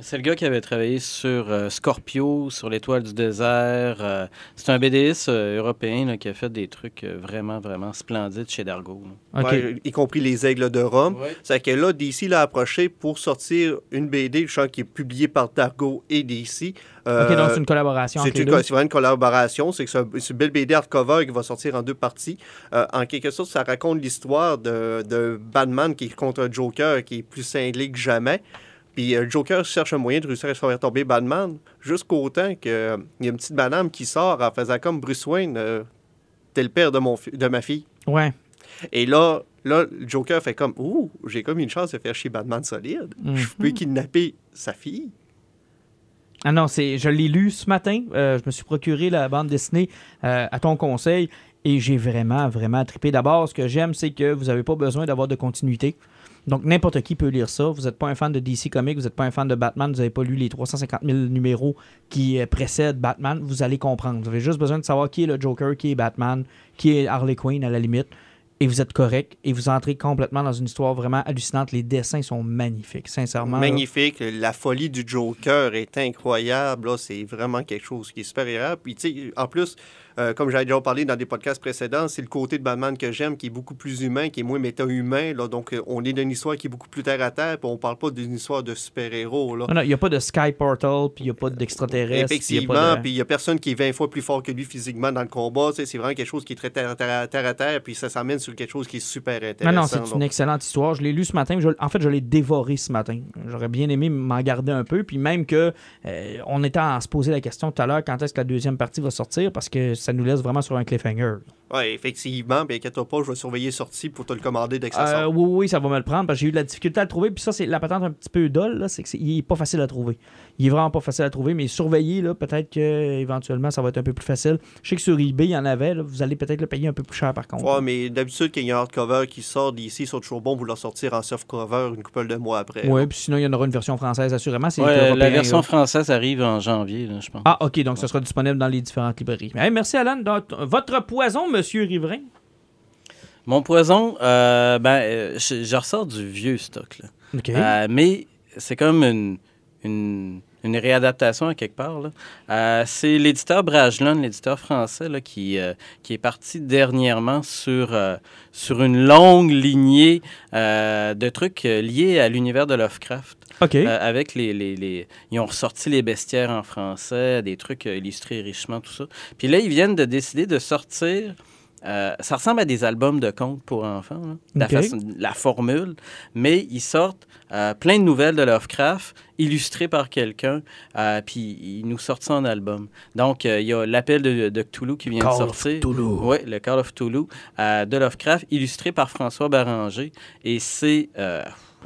Speaker 4: C'est le gars qui avait travaillé sur euh, Scorpio, sur l'étoile du désert. euh, c'est un BDiste euh, européen là, qui a fait des trucs euh, vraiment, vraiment splendides chez Dargo.
Speaker 3: ouais, y compris Les Aigles de Rome.
Speaker 4: Ouais.
Speaker 3: C'est que là, DC l'a approché pour sortir une BD, je sens, qui est publiée par Dargo et DC. Euh,
Speaker 1: OK, donc c'est une collaboration
Speaker 3: C'est
Speaker 1: entre les
Speaker 3: une,
Speaker 1: deux.
Speaker 3: c'est vraiment une collaboration. C'est que c'est un- c'est une belle BD hardcover qui va sortir en deux parties. Euh, en quelque sorte, ça raconte l'histoire de, de Batman qui est contre un Joker qui est plus cinglé que jamais. Puis euh, Joker cherche un moyen de réussir à faire tomber Batman jusqu'au temps qu'il y a une petite madame qui sort en faisant comme Bruce Wayne. euh, T'es le père de, mon de ma fille.
Speaker 1: Ouais.
Speaker 3: Et là, Là, le Joker fait comme Ouh, j'ai comme une chance de faire chier Batman solide. Je
Speaker 1: Mhm.
Speaker 3: peux kidnapper sa fille.
Speaker 1: Ah non, c'est, je l'ai lu ce matin. Euh, je me suis procuré la bande dessinée euh, à ton conseil et j'ai vraiment, vraiment trippé. D'abord, ce que j'aime, c'est que vous n'avez pas besoin d'avoir de continuité. Donc, n'importe qui peut lire ça. Vous n'êtes pas un fan de DC Comics, vous n'êtes pas un fan de Batman, vous n'avez pas lu les 350 000 numéros qui euh, précèdent Batman, vous allez comprendre. Vous avez juste besoin de savoir qui est le Joker, qui est Batman, qui est Harley Quinn à la limite. Et vous êtes correct et vous entrez complètement dans une histoire vraiment hallucinante. Les dessins sont magnifiques, sincèrement. là.
Speaker 3: Magnifique. La folie du Joker est incroyable. C'est vraiment quelque chose qui est super agréable. Puis, tu sais, en plus, euh, comme j'avais déjà parlé dans des podcasts précédents, c'est le côté de Batman que j'aime, qui est beaucoup plus humain, qui est moins méta-humain. Donc, euh, on est dans une histoire qui est beaucoup plus terre à terre, puis on parle pas d'une histoire de super-héros.
Speaker 1: Non, non, il n'y a pas de Sky Portal, puis il n'y a pas d'extraterrestre. puis il y a
Speaker 3: Effectivement,
Speaker 1: de-
Speaker 3: puis il n'y a personne qui est 20 fois plus fort que lui physiquement dans le combat. C'est vraiment quelque chose qui est très terre, terre à terre, à terre, puis ça s'amène sur quelque chose qui est super intéressant.
Speaker 1: Non, non, c'est une excellente histoire. Je l'ai lu ce matin. je- en fait, je l'ai dévoré ce matin. J'aurais bien aimé m'en garder un peu. Puis même que euh, on était à se poser la question tout à l'heure quand est-ce que la deuxième partie va sortir parce que ça nous laisse vraiment sur un cliffhanger.
Speaker 3: Ouais, effectivement, bien inquiète pas, je vais surveiller sortie pour te le commander dès que ça
Speaker 1: Euh,
Speaker 3: sort.
Speaker 1: oui, oui, ça va me le prendre parce que j'ai eu de la difficulté à le trouver. Puis ça, c'est la patente un petit peu dole, là, c'est qu'il est pas facile à trouver. Il est vraiment pas facile à trouver, mais surveiller, peut-être que éventuellement ça va être un peu plus facile. Je sais que sur eBay, il y en avait. là, vous allez peut-être le payer un peu plus cher par contre.
Speaker 3: Ouais, mais d'habitude, quand il y a un hardcover qui sort d'ici, ils sont toujours bons pour leur sortir en softcover une couple de mois après.
Speaker 1: Ouais, puis sinon, il y en aura une version française, assurément. C'est
Speaker 4: Ouais,
Speaker 1: européen,
Speaker 4: la version
Speaker 1: là.
Speaker 4: française arrive en janvier, là, je pense.
Speaker 1: Ah, OK, donc ce sera disponible dans les différentes librairies. Hey, merci, Alan. Donc, votre poison, Monsieur Riverain?
Speaker 4: Mon poison, euh, ben, euh, je, je ressors du vieux stock. Là.
Speaker 1: OK.
Speaker 4: Euh, mais c'est comme une, une, une réadaptation à quelque part. Euh, c'est l'éditeur Brajlon, l'éditeur français, là, qui, euh, qui est parti dernièrement sur, euh, sur une longue lignée de trucs liés à l'univers de Lovecraft.
Speaker 1: OK.
Speaker 4: Euh, avec les, les, les- Ils ont ressorti les bestiaires en français, des trucs illustrés richement, tout ça. Puis là, ils viennent de décider de sortir. Euh, ça ressemble à des albums de contes pour enfants, là, la,
Speaker 1: Ok.
Speaker 4: façon- la formule, mais ils sortent euh, plein de nouvelles de Lovecraft illustrées par quelqu'un, euh, puis ils nous sortent ça en album. Donc, il y a l'appel de, de Cthulhu qui vient
Speaker 1: Call
Speaker 4: de
Speaker 1: of
Speaker 4: sortir.
Speaker 1: Cthulhu.
Speaker 4: Oui, le Call of Cthulhu de Lovecraft, illustré par François Baranger. Et c'est.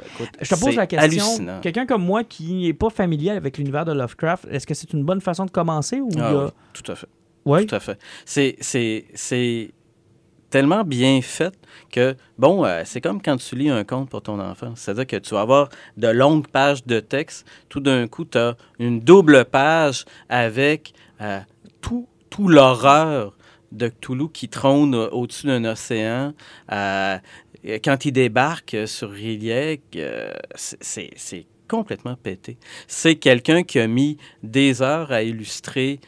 Speaker 4: écoute,
Speaker 1: Je te pose la question. Quelqu'un comme moi qui n'est pas familier avec l'univers de Lovecraft, est-ce que c'est une bonne façon de commencer ou
Speaker 4: Ah
Speaker 1: a-
Speaker 4: oui, tout à fait.
Speaker 1: Ouais.
Speaker 4: Tout à fait. C'est, c'est, c'est tellement bien fait que, bon, euh, c'est comme quand tu lis un conte pour ton enfant. C'est-à-dire que tu vas avoir de longues pages de texte. Tout d'un coup, tu as une double page avec euh, tout, tout l'horreur de Cthulhu qui trône au- au-dessus d'un océan. Euh, quand il débarque sur c'est c'est complètement pété. C'est quelqu'un qui a mis des heures à illustrer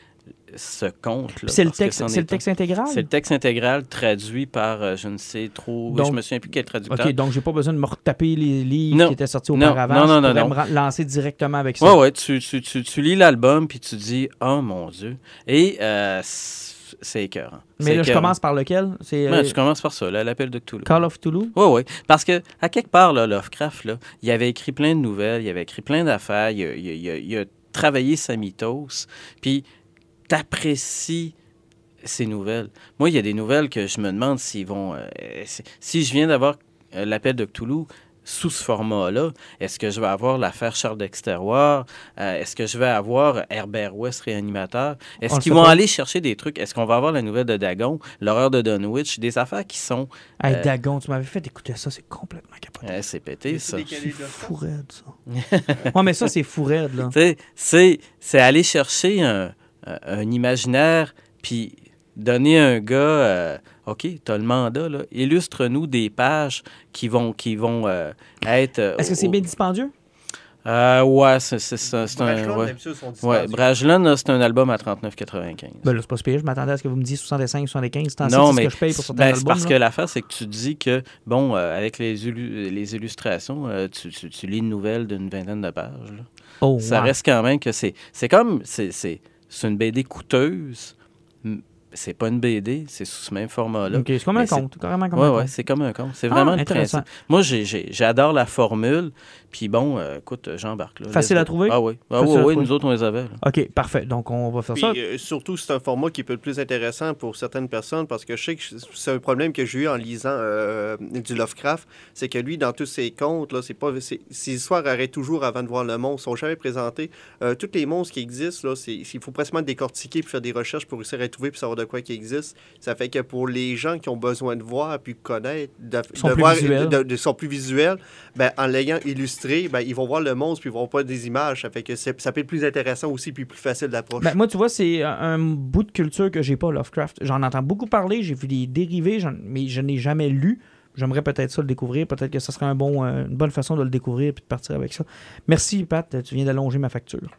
Speaker 4: ce.
Speaker 1: Puis C'est le texte, c'est le texte intégral?
Speaker 4: C'est le texte intégral traduit par je ne sais trop.
Speaker 1: Donc-
Speaker 4: je me souviens plus quel traducteur.
Speaker 1: OK, donc j'ai pas besoin de me retaper les livres
Speaker 4: Non.
Speaker 1: qui étaient sortis
Speaker 4: Non,
Speaker 1: auparavant.
Speaker 4: non, non,
Speaker 1: je
Speaker 4: non, non.
Speaker 1: me lancer directement avec ça.
Speaker 4: Ouais, ouais, tu, tu, tu, tu lis l'album puis tu dis Oh mon Dieu. Et euh, c'est écœurant.
Speaker 1: Mais là, je commence par lequel? C'est euh,
Speaker 4: tu commences par ça, l'appel de Cthulhu.
Speaker 1: Call of Toulouse?
Speaker 4: Oui, oui. Parce que, à quelque part, là, Lovecraft, là, il avait écrit plein de nouvelles, il avait écrit plein d'affaires, il, il a travaillé sa mythos, puis t'apprécies ces nouvelles. Moi, il y a des nouvelles que je me demande s'ils vont... euh, si- je viens d'avoir euh, l'appel de Cthulhu sous ce format-là, est-ce que je vais avoir l'affaire Charles d'Exterroir? Euh, est-ce que je vais avoir Herbert West, réanimateur? Est-ce qu'ils vont
Speaker 1: pas.
Speaker 4: aller chercher des trucs? Est-ce qu'on va avoir la nouvelle de Dagon, l'horreur de Dunwich? Des affaires qui sont...
Speaker 1: Hey,
Speaker 4: Euh,
Speaker 1: Dagon, tu m'avais fait écouter ça, c'est complètement capoté.
Speaker 4: Ouais, c'est pété, ça.
Speaker 1: C'est fou raide, ça. [laughs] ouais, mais ça, c'est fou raide, là.
Speaker 4: C'est aller chercher un, un- un imaginaire, puis donner un gars, euh, OK, tu as le mandat, là, illustre-nous des pages qui vont, qui vont euh, être... euh,
Speaker 1: Est-ce que c'est
Speaker 4: au-
Speaker 1: bien dispendieux?
Speaker 4: Euh, ouais, c'est, un...
Speaker 3: Brajlon,
Speaker 4: Ouais, c'est un album à 39,95.
Speaker 1: Ben là, c'est pas pire. Je m'attendais à ce que vous me disiez 65, 75. C'est
Speaker 4: Non,
Speaker 1: ce
Speaker 4: mais
Speaker 1: que je paye pour certains
Speaker 4: ben,
Speaker 1: albums.
Speaker 4: parce
Speaker 1: là.
Speaker 4: que l'affaire, c'est que tu dis que, bon, euh, avec les, les illustrations, euh, tu, tu- tu lis une nouvelle d'une vingtaine de pages. là.
Speaker 1: Oh,
Speaker 4: ça reste quand même que c'est c'est comme c'est c'est une BD coûteuse c'est pas une BD, c'est sous ce même format-là.
Speaker 1: Ok, c'est comme un conte, carrément comme
Speaker 4: Ouais,
Speaker 1: un
Speaker 4: ouais,
Speaker 1: conte.
Speaker 4: c'est comme un conte. C'est
Speaker 1: Ah,
Speaker 4: vraiment le
Speaker 1: intéressant.
Speaker 4: Moi, j'ai- j'ai- j'adore la formule. Puis bon, euh, écoute, j'embarque. là.
Speaker 1: Facile à trouver?
Speaker 4: Ah oui. Ah oui, oui,
Speaker 1: trouver.
Speaker 4: nous autres, on les avait. là.
Speaker 1: Ok, parfait. Donc, on va faire
Speaker 3: Puis,
Speaker 1: ça.
Speaker 3: euh, surtout, c'est un format qui peut être plus intéressant pour certaines personnes parce que je sais que c'est un problème que j'ai eu en lisant euh, du Lovecraft. C'est que lui, dans tous ses contes, là, c'est pas, c'est- ses histoires arrêtent toujours avant de voir le monstre. Ils sont jamais présentés. Euh, tous les monstres qui existent, là, c'est, il faut presque décortiquer puis faire des recherches pour réussir à trouver puis savoir de quoi qui existe. Ça fait que pour les gens qui ont besoin de voir puis connaître, de,
Speaker 1: Sont
Speaker 3: de
Speaker 1: plus
Speaker 3: voir, de- de- sont plus visuels, ben, en l'ayant illustré, ben, ils vont voir le monstre puis ils vont pas des images. Ça fait que ça peut être plus intéressant aussi puis plus facile d'approche.
Speaker 1: Ben, moi, tu vois, c'est un, bout de culture que j'ai pas, Lovecraft. J'en entends beaucoup parler, j'ai vu des dérivés, mais je n'ai jamais lu. J'aimerais peut-être ça le découvrir. Peut-être que ça serait un bon, euh, une bonne façon de le découvrir et de partir avec ça. Merci, Pat. Tu viens d'allonger ma facture.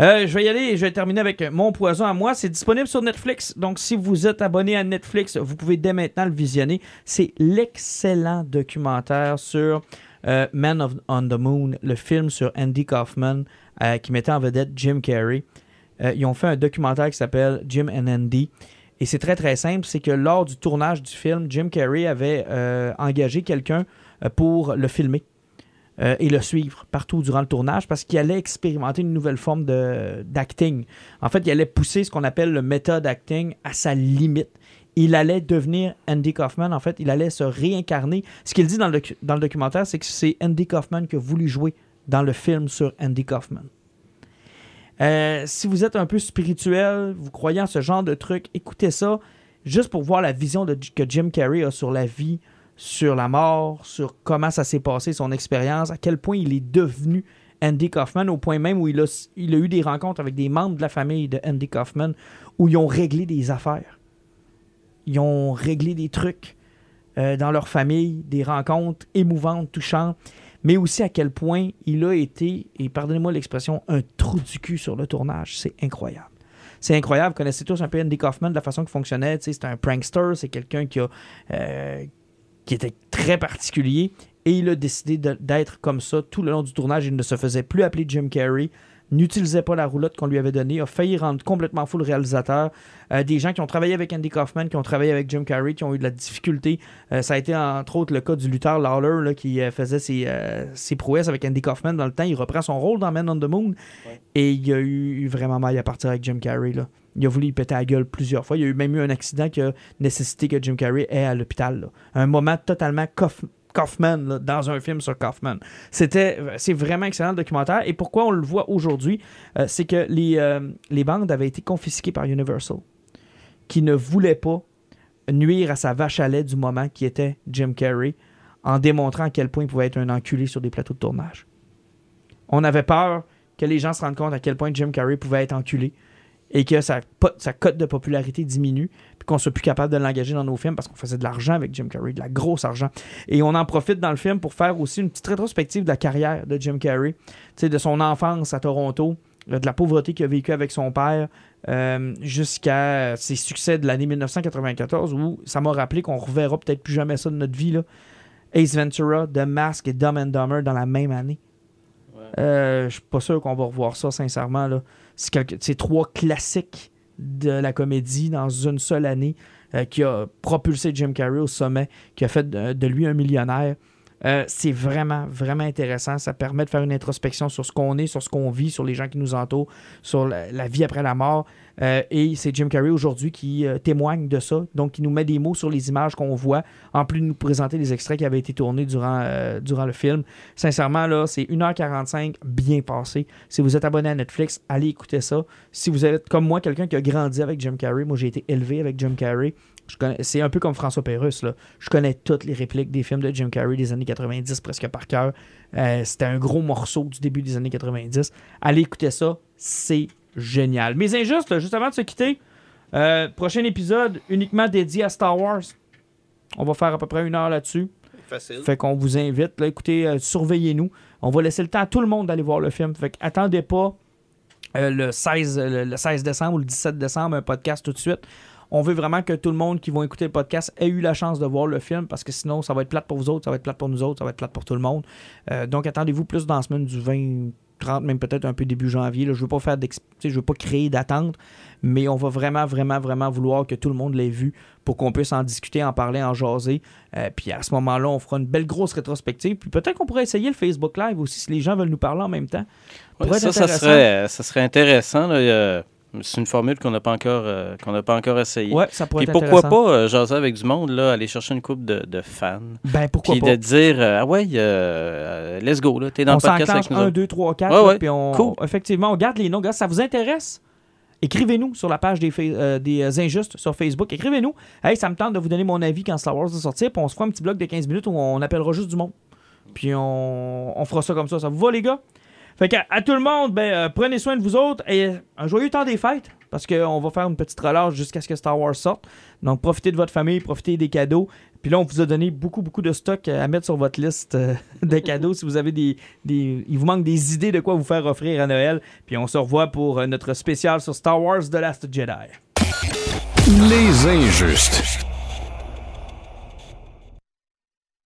Speaker 1: Euh, je vais y aller. Je vais terminer avec Mon Poison à moi. C'est disponible sur Netflix. Donc, si vous êtes abonné à Netflix, vous pouvez dès maintenant le visionner. C'est l'excellent documentaire sur euh, Man of, on the Moon, le film sur Andy Kaufman qui mettait en vedette Jim Carrey. Ils ont fait un documentaire qui s'appelle Jim and Andy. Et c'est très très simple, c'est que lors du tournage du film, Jim Carrey avait euh, engagé quelqu'un euh, pour le filmer euh, et le suivre partout durant le tournage parce qu'il allait expérimenter une nouvelle forme d'acting. En fait, il allait pousser ce qu'on appelle le méthode acting à sa limite. Il allait devenir Andy Kaufman. En fait, il allait se réincarner. Ce qu'il dit dans le, dans le documentaire, c'est que c'est Andy Kaufman qui a voulu jouer dans le film sur Andy Kaufman. Euh, si vous êtes un peu spirituel, vous croyez en ce genre de truc, écoutez ça juste pour voir la vision que Jim Carrey a sur la vie, sur la mort, sur comment ça s'est passé, son expérience, à quel point il est devenu Andy Kaufman, au point même où il a, il a eu des rencontres avec des membres de la famille de Andy Kaufman où ils ont réglé des affaires. Ils ont réglé des trucs euh, dans leur famille, des rencontres émouvantes, touchantes, mais aussi à quel point il a été, et pardonnez-moi l'expression, un trou du cul sur le tournage. C'est incroyable. C'est incroyable. Vous connaissez tous un peu Andy Kaufman de la façon qu'il fonctionnait. C'est un prankster, c'est quelqu'un qui euh, qui était très particulier et il a décidé d'être comme ça tout le long du tournage. Il ne se faisait plus appeler Jim Carrey, n'utilisait pas la roulotte qu'on lui avait donnée, a failli rendre complètement fou le réalisateur. Euh, des gens qui ont travaillé avec Andy Kaufman, qui ont travaillé avec Jim Carrey, qui ont eu de la difficulté. Euh, ça a été entre autres le cas du lutteur Lawler là, qui euh, faisait ses, ses prouesses avec Andy Kaufman dans le temps. Il reprend son rôle dans Man on the Moon et il a eu vraiment mal à partir avec Jim Carrey. Là. Il a voulu y péter la gueule plusieurs fois. Il y a eu même eu un accident qui a nécessité que Jim Carrey ait à l'hôpital. Un moment totalement Kaufman dans un film sur Kaufman. C'était, c'est vraiment excellent le documentaire. Et pourquoi on le voit aujourd'hui, euh, c'est que les, euh, les bandes avaient été confisquées par Universal, qui ne voulait pas nuire à sa vache à lait du moment qui était Jim Carrey, en démontrant à quel point il pouvait être un enculé sur des plateaux de tournage. On avait peur que les gens se rendent compte à quel point Jim Carrey pouvait être enculé et que sa, cote de popularité diminue, qu'on soit plus capable de l'engager dans nos films parce qu'on faisait de l'argent avec Jim Carrey, de la grosse argent. Et on en profite dans le film pour faire aussi une petite rétrospective de la carrière de Jim Carrey, de son enfance à Toronto, euh, de la pauvreté qu'il a vécu avec son père, euh, jusqu'à ses succès de l'année 1994, où ça m'a rappelé qu'on reverra peut-être plus jamais ça de notre vie. Là. Ace Ventura, The Mask et Dumb and Dumber dans la même année. Euh, je suis pas sûr qu'on va revoir ça, sincèrement. Là. C'est, quelque- c'est trois classiques de la comédie dans une seule année euh, qui a propulsé Jim Carrey au sommet, qui a fait de, de lui un millionnaire. Euh, c'est vraiment, vraiment intéressant. Ça permet de faire une introspection sur ce qu'on est, sur ce qu'on vit, sur les gens qui nous entourent, sur la, vie après la mort. Euh, et c'est Jim Carrey aujourd'hui qui euh, témoigne de ça. Donc, qui nous met des mots sur les images qu'on voit, en plus de nous présenter les extraits qui avaient été tournés durant, durant le film. Sincèrement, là, c'est 1h45 bien passé. Si vous êtes abonné à Netflix, allez écouter ça. Si vous êtes comme moi, quelqu'un qui a grandi avec Jim Carrey, moi j'ai été élevé avec Jim Carrey. C'est un peu comme François Pérusse. Là. Je connais toutes les répliques des films de Jim Carrey des années 90 presque par cœur. Euh, C'était un gros morceau du début des années 90. Allez écouter ça, c'est génial. Mais injuste, là, juste avant de se quitter, euh, prochain épisode uniquement dédié à Star Wars. On va faire à peu près une heure là-dessus.
Speaker 3: Facile.
Speaker 1: Fait qu'on vous invite, là, écoutez, euh, surveillez-nous. On va laisser le temps à tout le monde d'aller voir le film. Fait attendez pas euh, le, 16, euh, le, le 16 décembre ou le 17 décembre un podcast tout de suite. On veut vraiment que tout le monde qui va écouter le podcast ait eu la chance de voir le film parce que sinon, ça va être plate pour vous autres, ça va être plate pour nous autres, ça va être plate pour tout le monde. Euh, donc, attendez-vous plus dans la semaine du 20-30 rentre même peut-être un peu début janvier. Là. Je veux pas faire je veux pas créer d'attente, mais on va vraiment, vraiment, vraiment vouloir que tout le monde l'ait vu pour qu'on puisse en discuter, en parler, en jaser. Euh, puis à ce moment-là, on fera une belle grosse rétrospective. Puis peut-être qu'on pourrait essayer le Facebook Live aussi si les gens veulent nous parler en même temps.
Speaker 4: Ouais, ça, ça serait, ça serait intéressant. là. C'est une formule qu'on n'a pas encore, euh, qu'on n'a pas encore essayée.
Speaker 1: Ouais, ça pourrait
Speaker 4: Puis
Speaker 1: être
Speaker 4: pourquoi pas euh, jaser avec du monde, là, aller chercher une coupe de, de fans.
Speaker 1: Ben pourquoi
Speaker 4: Puis
Speaker 1: pas.
Speaker 4: de dire, euh, ah ouais, euh, let's go, là, t'es dans
Speaker 1: on
Speaker 4: le podcast avec nous.
Speaker 1: 1,
Speaker 4: autres.
Speaker 1: 2, 3, 4.
Speaker 4: Ouais, ouais.
Speaker 1: Puis on,
Speaker 4: Cool.
Speaker 1: effectivement, on garde les noms. Gars, ça vous intéresse? Écrivez-nous sur la page des, euh, des euh, Injustes sur Facebook. Écrivez-nous. Hey, ça me tente de vous donner mon avis quand Star Wars va sortir. Puis on se fera un petit bloc de 15 minutes où on appellera juste du monde. Puis on, on fera ça comme ça. Ça vous va, les gars? Fait qu'à à tout le monde, ben, euh, prenez soin de vous autres et un joyeux temps des fêtes parce qu'on va faire une petite relâche jusqu'à ce que Star Wars sorte. Donc profitez de votre famille, profitez des cadeaux. Puis là, on vous a donné beaucoup, beaucoup de stock euh, à mettre sur votre liste euh, [laughs] de cadeaux si vous avez des, des. Il vous manque des idées de quoi vous faire offrir à Noël. Puis on se revoit pour notre spécial sur Star Wars The Last Jedi.
Speaker 2: Les injustes.